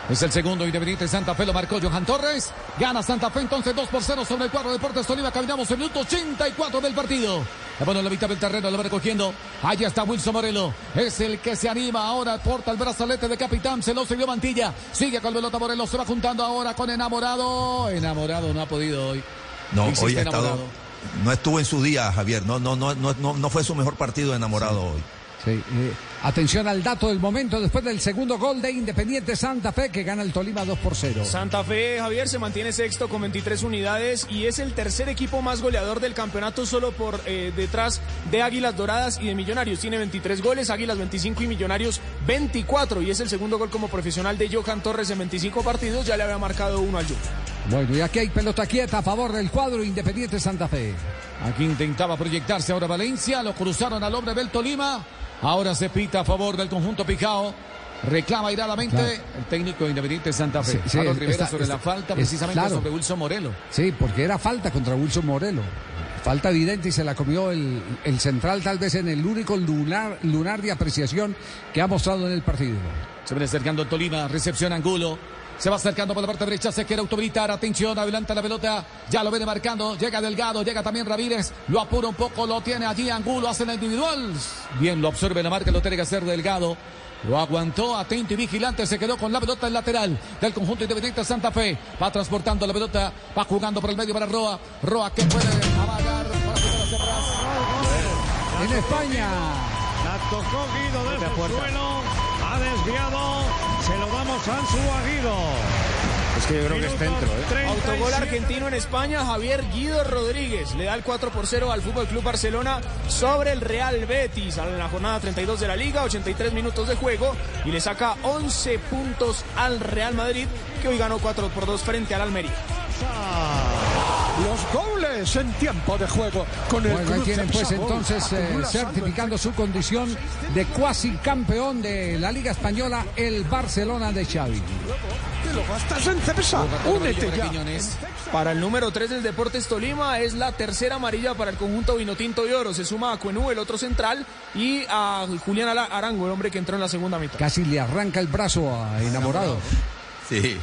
Es el segundo Independiente Santa Fe, lo marcó Johan Torres. Gana Santa Fe entonces 2 por 0 sobre el cuadro Deportes Tolima. Caminamos el minuto 84 del partido. En la mitad del terreno, lo va recogiendo. Allá está Wilson Morelo. Es el que se anima ahora, porta el brazalete de capitán. Se lo siguió Mantilla. Sigue con pelota Morelo. Se va juntando ahora con Enamorado. Enamorado no ha podido hoy. No, hoy ha estado, no estuvo en su día, Javier. No, no, no, no, no, fue su mejor partido de enamorado hoy. Sí, eh, atención al dato del momento después del segundo gol de Independiente Santa Fe que gana el Tolima 2 por 0. Santa Fe, Javier, se mantiene sexto con 23 unidades y es el tercer equipo más goleador del campeonato solo por eh, detrás de Águilas Doradas y de Millonarios. Tiene 23 goles, Águilas 25 y Millonarios 24 y es el segundo gol como profesional de Johan Torres en 25 partidos. Ya le había marcado uno al Junior. Bueno, y aquí hay pelota quieta a favor del cuadro Independiente Santa Fe. Aquí intentaba proyectarse ahora Valencia, lo cruzaron al hombre del Tolima. Ahora se pita a favor del conjunto Pijao. Reclama iradamente Claro. el técnico de Independiente Santa Fe. Sí, sí, Harold Rivera está- sobre la falta, es- precisamente claro. sobre Wilson Morelo. Sí, porque era falta contra Wilson Morelo. Falta evidente y se la comió el, el central tal vez en el único lunar, lunar de apreciación que ha mostrado en el partido. Se viene acercando Tolima, recepción Angulo. Se va acercando por la parte derecha, se quiere autobilitar. Atención, adelanta la pelota. Ya lo viene marcando. Llega Delgado, llega también Ramírez. Lo apura un poco, lo tiene allí Angulo, hace la individual. Bien, lo absorbe la marca, lo tiene que hacer Delgado. Lo aguantó, atento y vigilante, se quedó con la pelota en lateral del conjunto independiente Santa Fe. Va transportando la pelota, va jugando por el medio para Roa. Roa que puede amagar para jugar hacia atrás. En España. La tocó Guido desde el suelo, ha desviado, se lo damos a Ansu Aguido. Es que yo creo que es centro, ¿eh? Autogol argentino en España, Javier Guido Rodríguez le da el 4 por 0 al Fútbol Club Barcelona sobre el Real Betis en la jornada 32 de la Liga, 83 minutos de juego y le saca 11 puntos al Real Madrid que hoy ganó 4 por 2 frente al Almería. Los goles en tiempo de juego con el Bueno, ahí tienen pues entonces eh, certificando su condición de cuasi campeón de la Liga Española, el Barcelona de Xavi. Te lo gastas en Cepsa. Únete ya. Para el número 3 del Deportes Tolima es la tercera amarilla para el conjunto Vinotinto y Oro. Se suma a Cuenú, el otro central, y a Julián Arango, el hombre que entró en la segunda mitad. Casi le arranca el brazo a enamorado. Sí,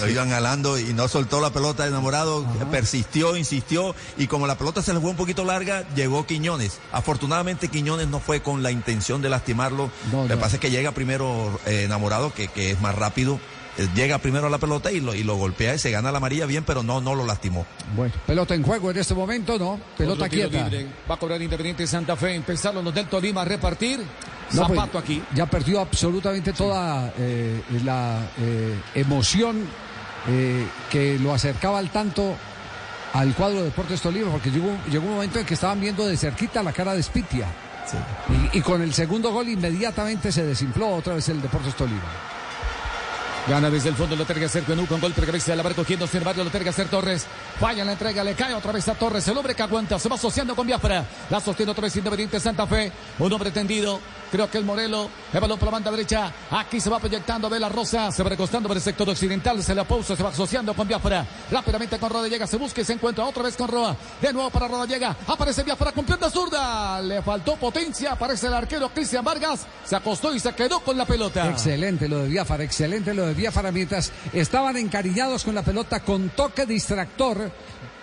lo iban jalando y no soltó la pelota enamorado, persistió, insistió y como la pelota se le fue un poquito larga, llegó Quiñones. Afortunadamente Quiñones no fue con la intención de lastimarlo. No, lo que no. pasa es que llega primero eh, enamorado, que, que es más rápido. Eh, Llega primero a la pelota y lo, y lo golpea y se gana la amarilla bien, pero no, no lo lastimó. Bueno, pelota en juego en este momento, ¿no? Pelota quieta. libre. Va a cobrar Independiente Santa Fe. Empezaron los del Tolima a repartir. No, pues, Zapato aquí. Ya perdió absolutamente toda eh, la eh, emoción eh, que lo acercaba al tanto al cuadro de Deportes Tolima, porque llegó, llegó un momento en que estaban viendo de cerquita la cara de Spitia. Y, y con el segundo gol inmediatamente se desinfló otra vez el Deportes Tolima. Gana desde el fondo, lo que hacer Cuenú con golpe de cabeza de la barra cogiendo, sin embargo, lo hacer Torres. Falla la entrega, le cae otra vez a Torres. El hombre que aguanta, se va asociando con Biafra. La sostiene otra vez Independiente Santa Fe. Un hombre tendido. Creo que el Morelo. El balón por la banda derecha. Aquí se va proyectando de la Rosa. Se va recostando por el sector occidental. Se la pausa, se va asociando con Biafra. Rápidamente con Rodallega. Se busca y se encuentra otra vez con Roa. De nuevo para Rodallega. Aparece Biafra con pierna zurda. Le faltó potencia. Aparece el arquero Cristian Vargas. Se acostó y se quedó con la pelota. Excelente lo de Biafara, excelente lo de Biafara mientras estaban encariñados con la pelota con toque distractor.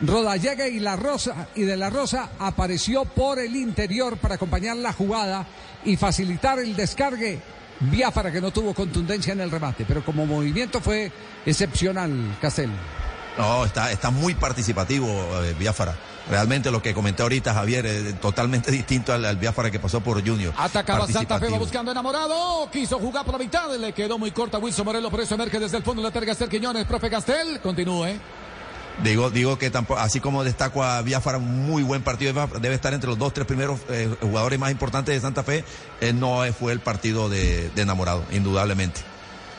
Rodallega y la Rosa y de la Rosa apareció por el interior para acompañar la jugada y facilitar el descargue. Biafara que no tuvo contundencia en el remate, pero como movimiento fue excepcional, Castel. No, está, está muy participativo eh, Biafara. Realmente lo que comenté ahorita, Javier, es totalmente *laughs* distinto al, al Biafara que pasó por Junior. Atacaba Santa Fe, va buscando enamorado. Quiso jugar por la mitad. Le quedó muy corta Wilson Morelos. Por eso emerge desde el fondo. Le Ser Quiñones. Profe Castel. Continúe. Digo, digo que tampoco, así como destaco a Biafara, un muy buen partido, debe estar entre los dos, tres primeros eh, jugadores más importantes de Santa Fe. eh, no fue el partido de, de enamorado, indudablemente.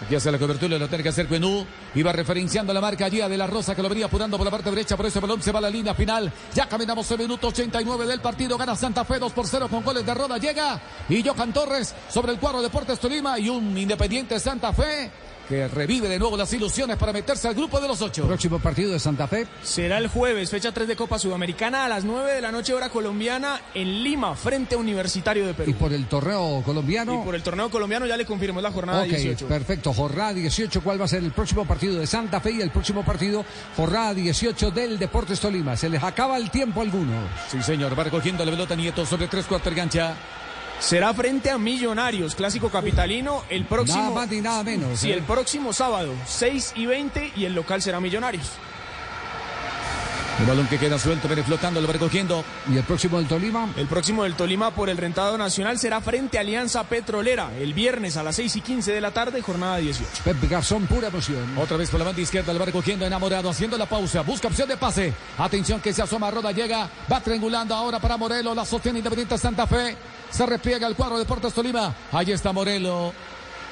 Aquí hace la cobertura, lo tiene que hacer Cuenú. Iba referenciando la marca allí de la Rosa que lo venía apurando por la parte derecha. Por ese balón se va a la línea final. Ya caminamos el minuto 89 del partido. Gana Santa Fe 2 por 0 con goles de Roda. Llega y Johan Torres sobre el cuadro Deportes Tolima y un Independiente Santa Fe que revive de nuevo las ilusiones para meterse al grupo de los ocho. Próximo partido de Santa Fe. Será el jueves, fecha 3 de Copa Sudamericana a las 9 de la noche hora colombiana en Lima, frente a Universitario de Perú. Y por el torneo colombiano. Y por el torneo colombiano ya le confirmó la jornada Ok, 18. perfecto. Jornada 18, ¿cuál va a ser el próximo partido de Santa Fe y el próximo partido? Jornada 18 del Deportes Tolima. Se les acaba el tiempo a algunos. Sí, señor. Va recogiendo la pelota Nieto sobre tres cuartos de gancha. Será frente a Millonarios, clásico capitalino, el próximo. Nada más ni nada menos. Sí, ¿eh? el próximo sábado, 6 y 20, y el local será Millonarios. El balón que queda suelto, viene flotando, lo va recogiendo. ¿Y el próximo del Tolima? El próximo del Tolima por el rentado nacional será frente a Alianza Petrolera el viernes a las 6 y 15 de la tarde, jornada 18. Pep Garzón, pura emoción. Otra vez por la banda izquierda, lo va recogiendo enamorado, haciendo la pausa, busca opción de pase. Atención que se asoma, Roda llega, va triangulando ahora para Morelos, la sostiene Independiente Santa Fe. Se repliega el cuadro de Deportes Tolima. Ahí está Morelo.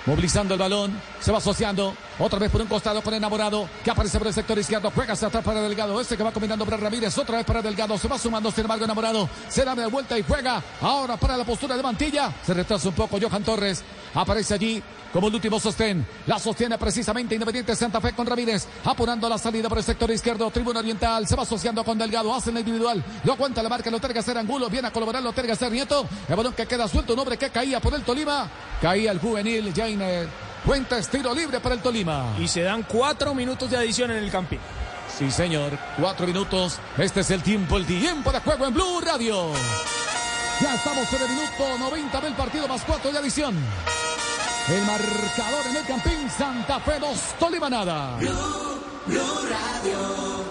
Movilizando el balón, se va asociando otra vez por un costado con enamorado que aparece por el sector izquierdo, juega hacia atrás para Delgado, este que va combinando para Ramírez, otra vez para Delgado, se va sumando sin embargo enamorado, se da media vuelta y juega ahora para la postura de Mantilla, se retrasa un poco Johan Torres, aparece allí como el último sostén, la sostiene precisamente Independiente Santa Fe con Ramírez, apurando la salida por el sector izquierdo, tribuna oriental, se va asociando con Delgado, hace la individual, lo aguanta la marca, lo terga ser Angulo, viene a colaborar, lo terga ser Nieto, el balón que queda suelto, un hombre que caía por el Tolima, caía el juvenil Jainer Cuenta estilo libre para el Tolima. Y se dan cuatro minutos de adición en el campín. Sí, señor. Cuatro minutos. Este es el tiempo, el tiempo de juego en Blue Radio. Ya estamos en el minuto 90 del partido más cuatro de adición. El marcador en el campín Santa Fe 2, Tolima nada. Blue, Blue Radio.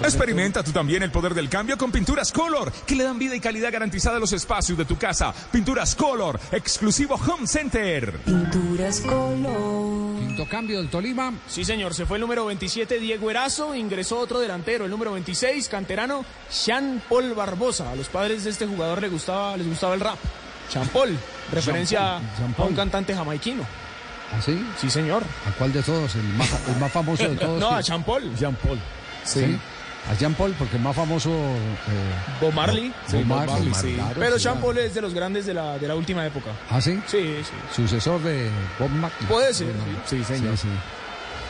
Experimenta tú también el poder del cambio con Pinturas Color, que le dan vida y calidad garantizada a los espacios de tu casa. Pinturas Color, exclusivo Home Center. Pinturas Color. Quinto cambio del Tolima. Sí, señor. Se fue el número 27, Diego Erazo. Ingresó otro delantero, el número 26, canterano, Jean Paul Barbosa. A los padres de este jugador les gustaba, les gustaba el rap. Jean Paul, referencia Jean Paul. a un cantante jamaiquino. ¿Ah, sí? Sí, señor. ¿A cuál de todos? El más, el más famoso de *laughs* todos. no, a Jean Paul. Jean Paul. Sí. A Jean Paul, porque el más famoso. Eh, Bob Marley. Bob Marley, Bob sí. claro, Pero sí, Jean. Paul es de los grandes de la, de la última época. ¿Ah, sí? Sí, sí. Sucesor de Bob Marley. Puede ser. Sí, señor. Sí,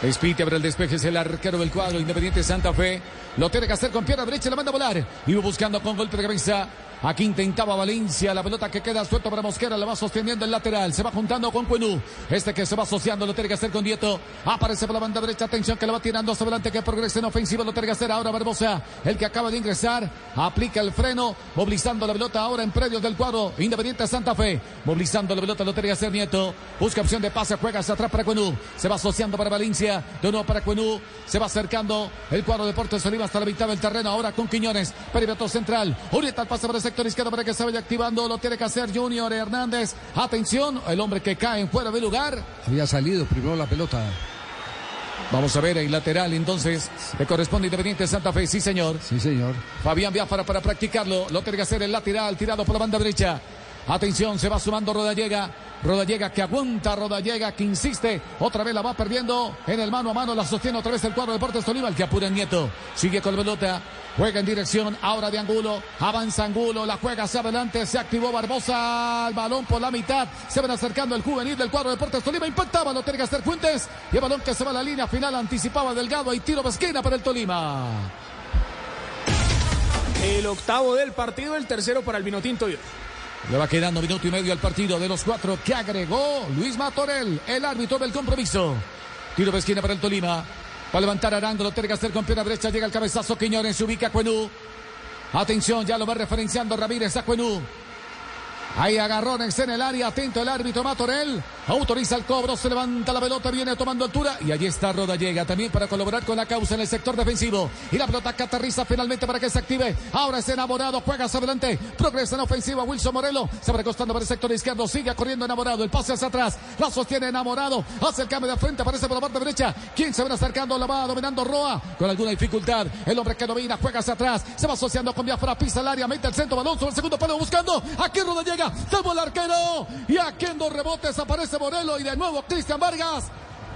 sí. Spiti abre el despeje, es el arquero del cuadro Independiente Santa Fe. Lo tiene que hacer con pierna derecha, la manda a volar. Iba buscando con golpe de cabeza. Aquí intentaba Valencia, la pelota que queda suelta para Mosquera, la va sosteniendo el lateral, se va juntando con Cuenú. Este que se va asociando, lo tiene que hacer con Dieto. Aparece por la banda derecha, atención que la va tirando hacia adelante, que progresa en ofensiva, lo tiene que hacer ahora Barbosa, el que acaba de ingresar, aplica el freno, movilizando la pelota ahora en predios del cuadro Independiente Santa Fe. Movilizando la pelota, lo tiene que hacer Nieto. Busca opción de pase, juega hacia atrás para Cuenú. Se va asociando para Valencia, de nuevo para Cuenú. Se va acercando el cuadro Deportes Oliva hasta la mitad del terreno, ahora con Quiñones, perímetro central. Orienta el pase para el sector izquierdo para que se vaya activando, lo tiene que hacer Junior Hernández. Atención, el hombre que cae en fuera de lugar. Había salido primero la pelota. Vamos a ver el lateral entonces. Le corresponde Independiente Santa Fe, sí señor. Sí, señor. Fabián Biafara para practicarlo. Lo tiene que hacer el lateral tirado por la banda derecha. Atención, se va sumando Rodallega. Rodallega que aguanta, Rodallega que insiste. Otra vez la va perdiendo en el mano a mano. La sostiene otra vez el cuadro de Deportes Tolima. El que apura el Nieto. Sigue con la pelota. Juega en dirección ahora de Angulo. Avanza Angulo. La juega hacia adelante. Se activó Barbosa. El balón por la mitad. Se van acercando el juvenil del cuadro de Deportes Tolima. Impactaba. Lo tiene que hacer Fuentes. Y el balón que se va a la línea final. Anticipaba Delgado. Y tiro de esquina para el Tolima. El octavo del partido, el tercero para el Vinotinto. Le va quedando minuto y medio al partido de los cuatro que agregó Luis Matorel, el árbitro del compromiso. Tiro de esquina para el Tolima. Va a levantar Arango, lo tiene que hacer con pierna derecha. Llega el cabezazo Quiñones, se ubica Cuenú. Atención, ya lo va referenciando Ramírez a Cuenú. Hay agarrones en el área, atento el árbitro Matorel. Autoriza el cobro, se levanta la pelota, viene tomando altura. Y allí está Rodallega también para colaborar con la causa en el sector defensivo. Y la pelota que aterriza finalmente para que se active. Ahora es enamorado, juega hacia adelante. Progresa en ofensiva Wilson Morelo. Se va recostando para el sector izquierdo, sigue corriendo enamorado. El pase hacia atrás, la sostiene enamorado. Hace el cambio de frente, aparece por la parte derecha. Quien se va acercando, la va dominando Roa con alguna dificultad. El hombre que domina, juega hacia atrás. Se va asociando con Biafra, pisa el área, mete el centro, balón sobre el segundo palo buscando. Aquí Rodallega, salvo el arquero. Y aquí en dos rebotes aparece Morelo y de nuevo Cristian Vargas.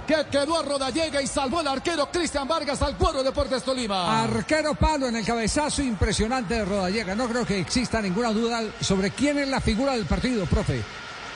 Que quedó a Rodallega y salvó el arquero Cristian Vargas al cuadro de Deportes Tolima. Arquero palo en el cabezazo impresionante de Rodallega. No creo que exista ninguna duda sobre quién es la figura del partido, profe.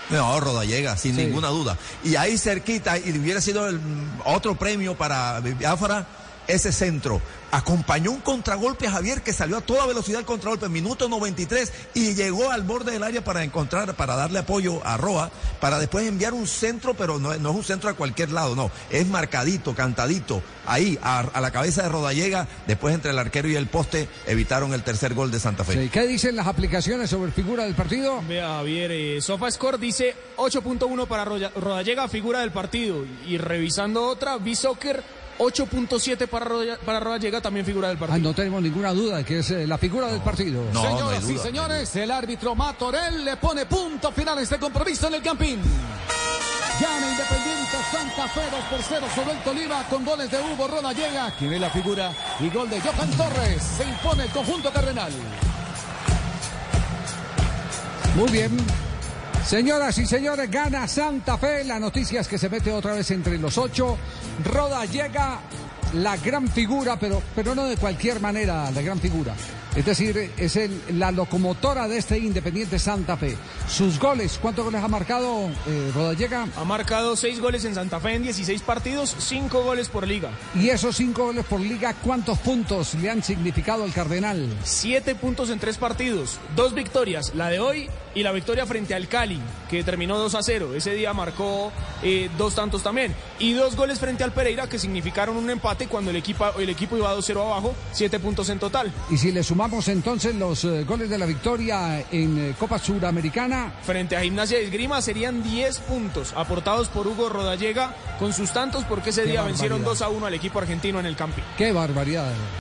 No, Rodallega, sin Sí. ninguna duda. Y ahí cerquita, y hubiera sido el, otro premio para Biafara, ese centro. Acompañó un contragolpe a Javier que salió a toda velocidad el contragolpe, minuto 93, y llegó al borde del área para encontrar, para darle apoyo a Roa, para después enviar un centro, pero no, es- no es un centro a cualquier lado, no, es marcadito, cantadito, ahí, a, a la cabeza de Rodallega, después entre el arquero y el poste, evitaron el tercer gol de Santa Fe. Sí, ¿Qué dicen las aplicaciones sobre figura del partido? Vea, Javier, eh, SofaScore dice 8.1 para Roya- Rodallega, figura del partido. Y revisando otra, B-Soccer 8.7 para, Roda- para Rodallega, también figura del partido. no tenemos ninguna duda de que es eh, la figura del partido. Señoras y señores, el árbitro Matorel le pone punto final a este compromiso en el Campín. Gana Independiente Santa Fe 2 por 0 sobre el Tolima con goles de Hugo Rodallega, quien es la figura, y gol de Johan Torres. Se impone el conjunto cardenal. Muy bien. Señoras y señores, gana Santa Fe. La noticia es que se mete otra vez entre los ocho. Roda llega la gran figura, pero, pero no de cualquier manera la gran figura. Es decir, es el- la locomotora de este Independiente Santa Fe. Sus goles, ¿cuántos goles ha marcado eh, Rodallega? Ha marcado 6 goles en Santa Fe en 16 partidos, 5 goles por liga. Y esos cinco goles por liga, ¿cuántos puntos le han significado al Cardenal? 7 puntos en 3 partidos, dos victorias, la de hoy y la victoria frente al Cali, que terminó 2 a 0. Ese día marcó eh, dos tantos también. Y dos goles frente al Pereira, que significaron un empate cuando el equipo, el equipo iba 2-0 abajo, 7 puntos en total. Y si le sumamos entonces los eh, goles de la victoria en eh, Copa Suramericana, Frente a Gimnasia de Esgrima serían 10 puntos aportados por Hugo Rodallega con sus tantos porque ese Qué día vencieron barbaridad. 2 a 1 al equipo argentino en el camping. qué barbaridad.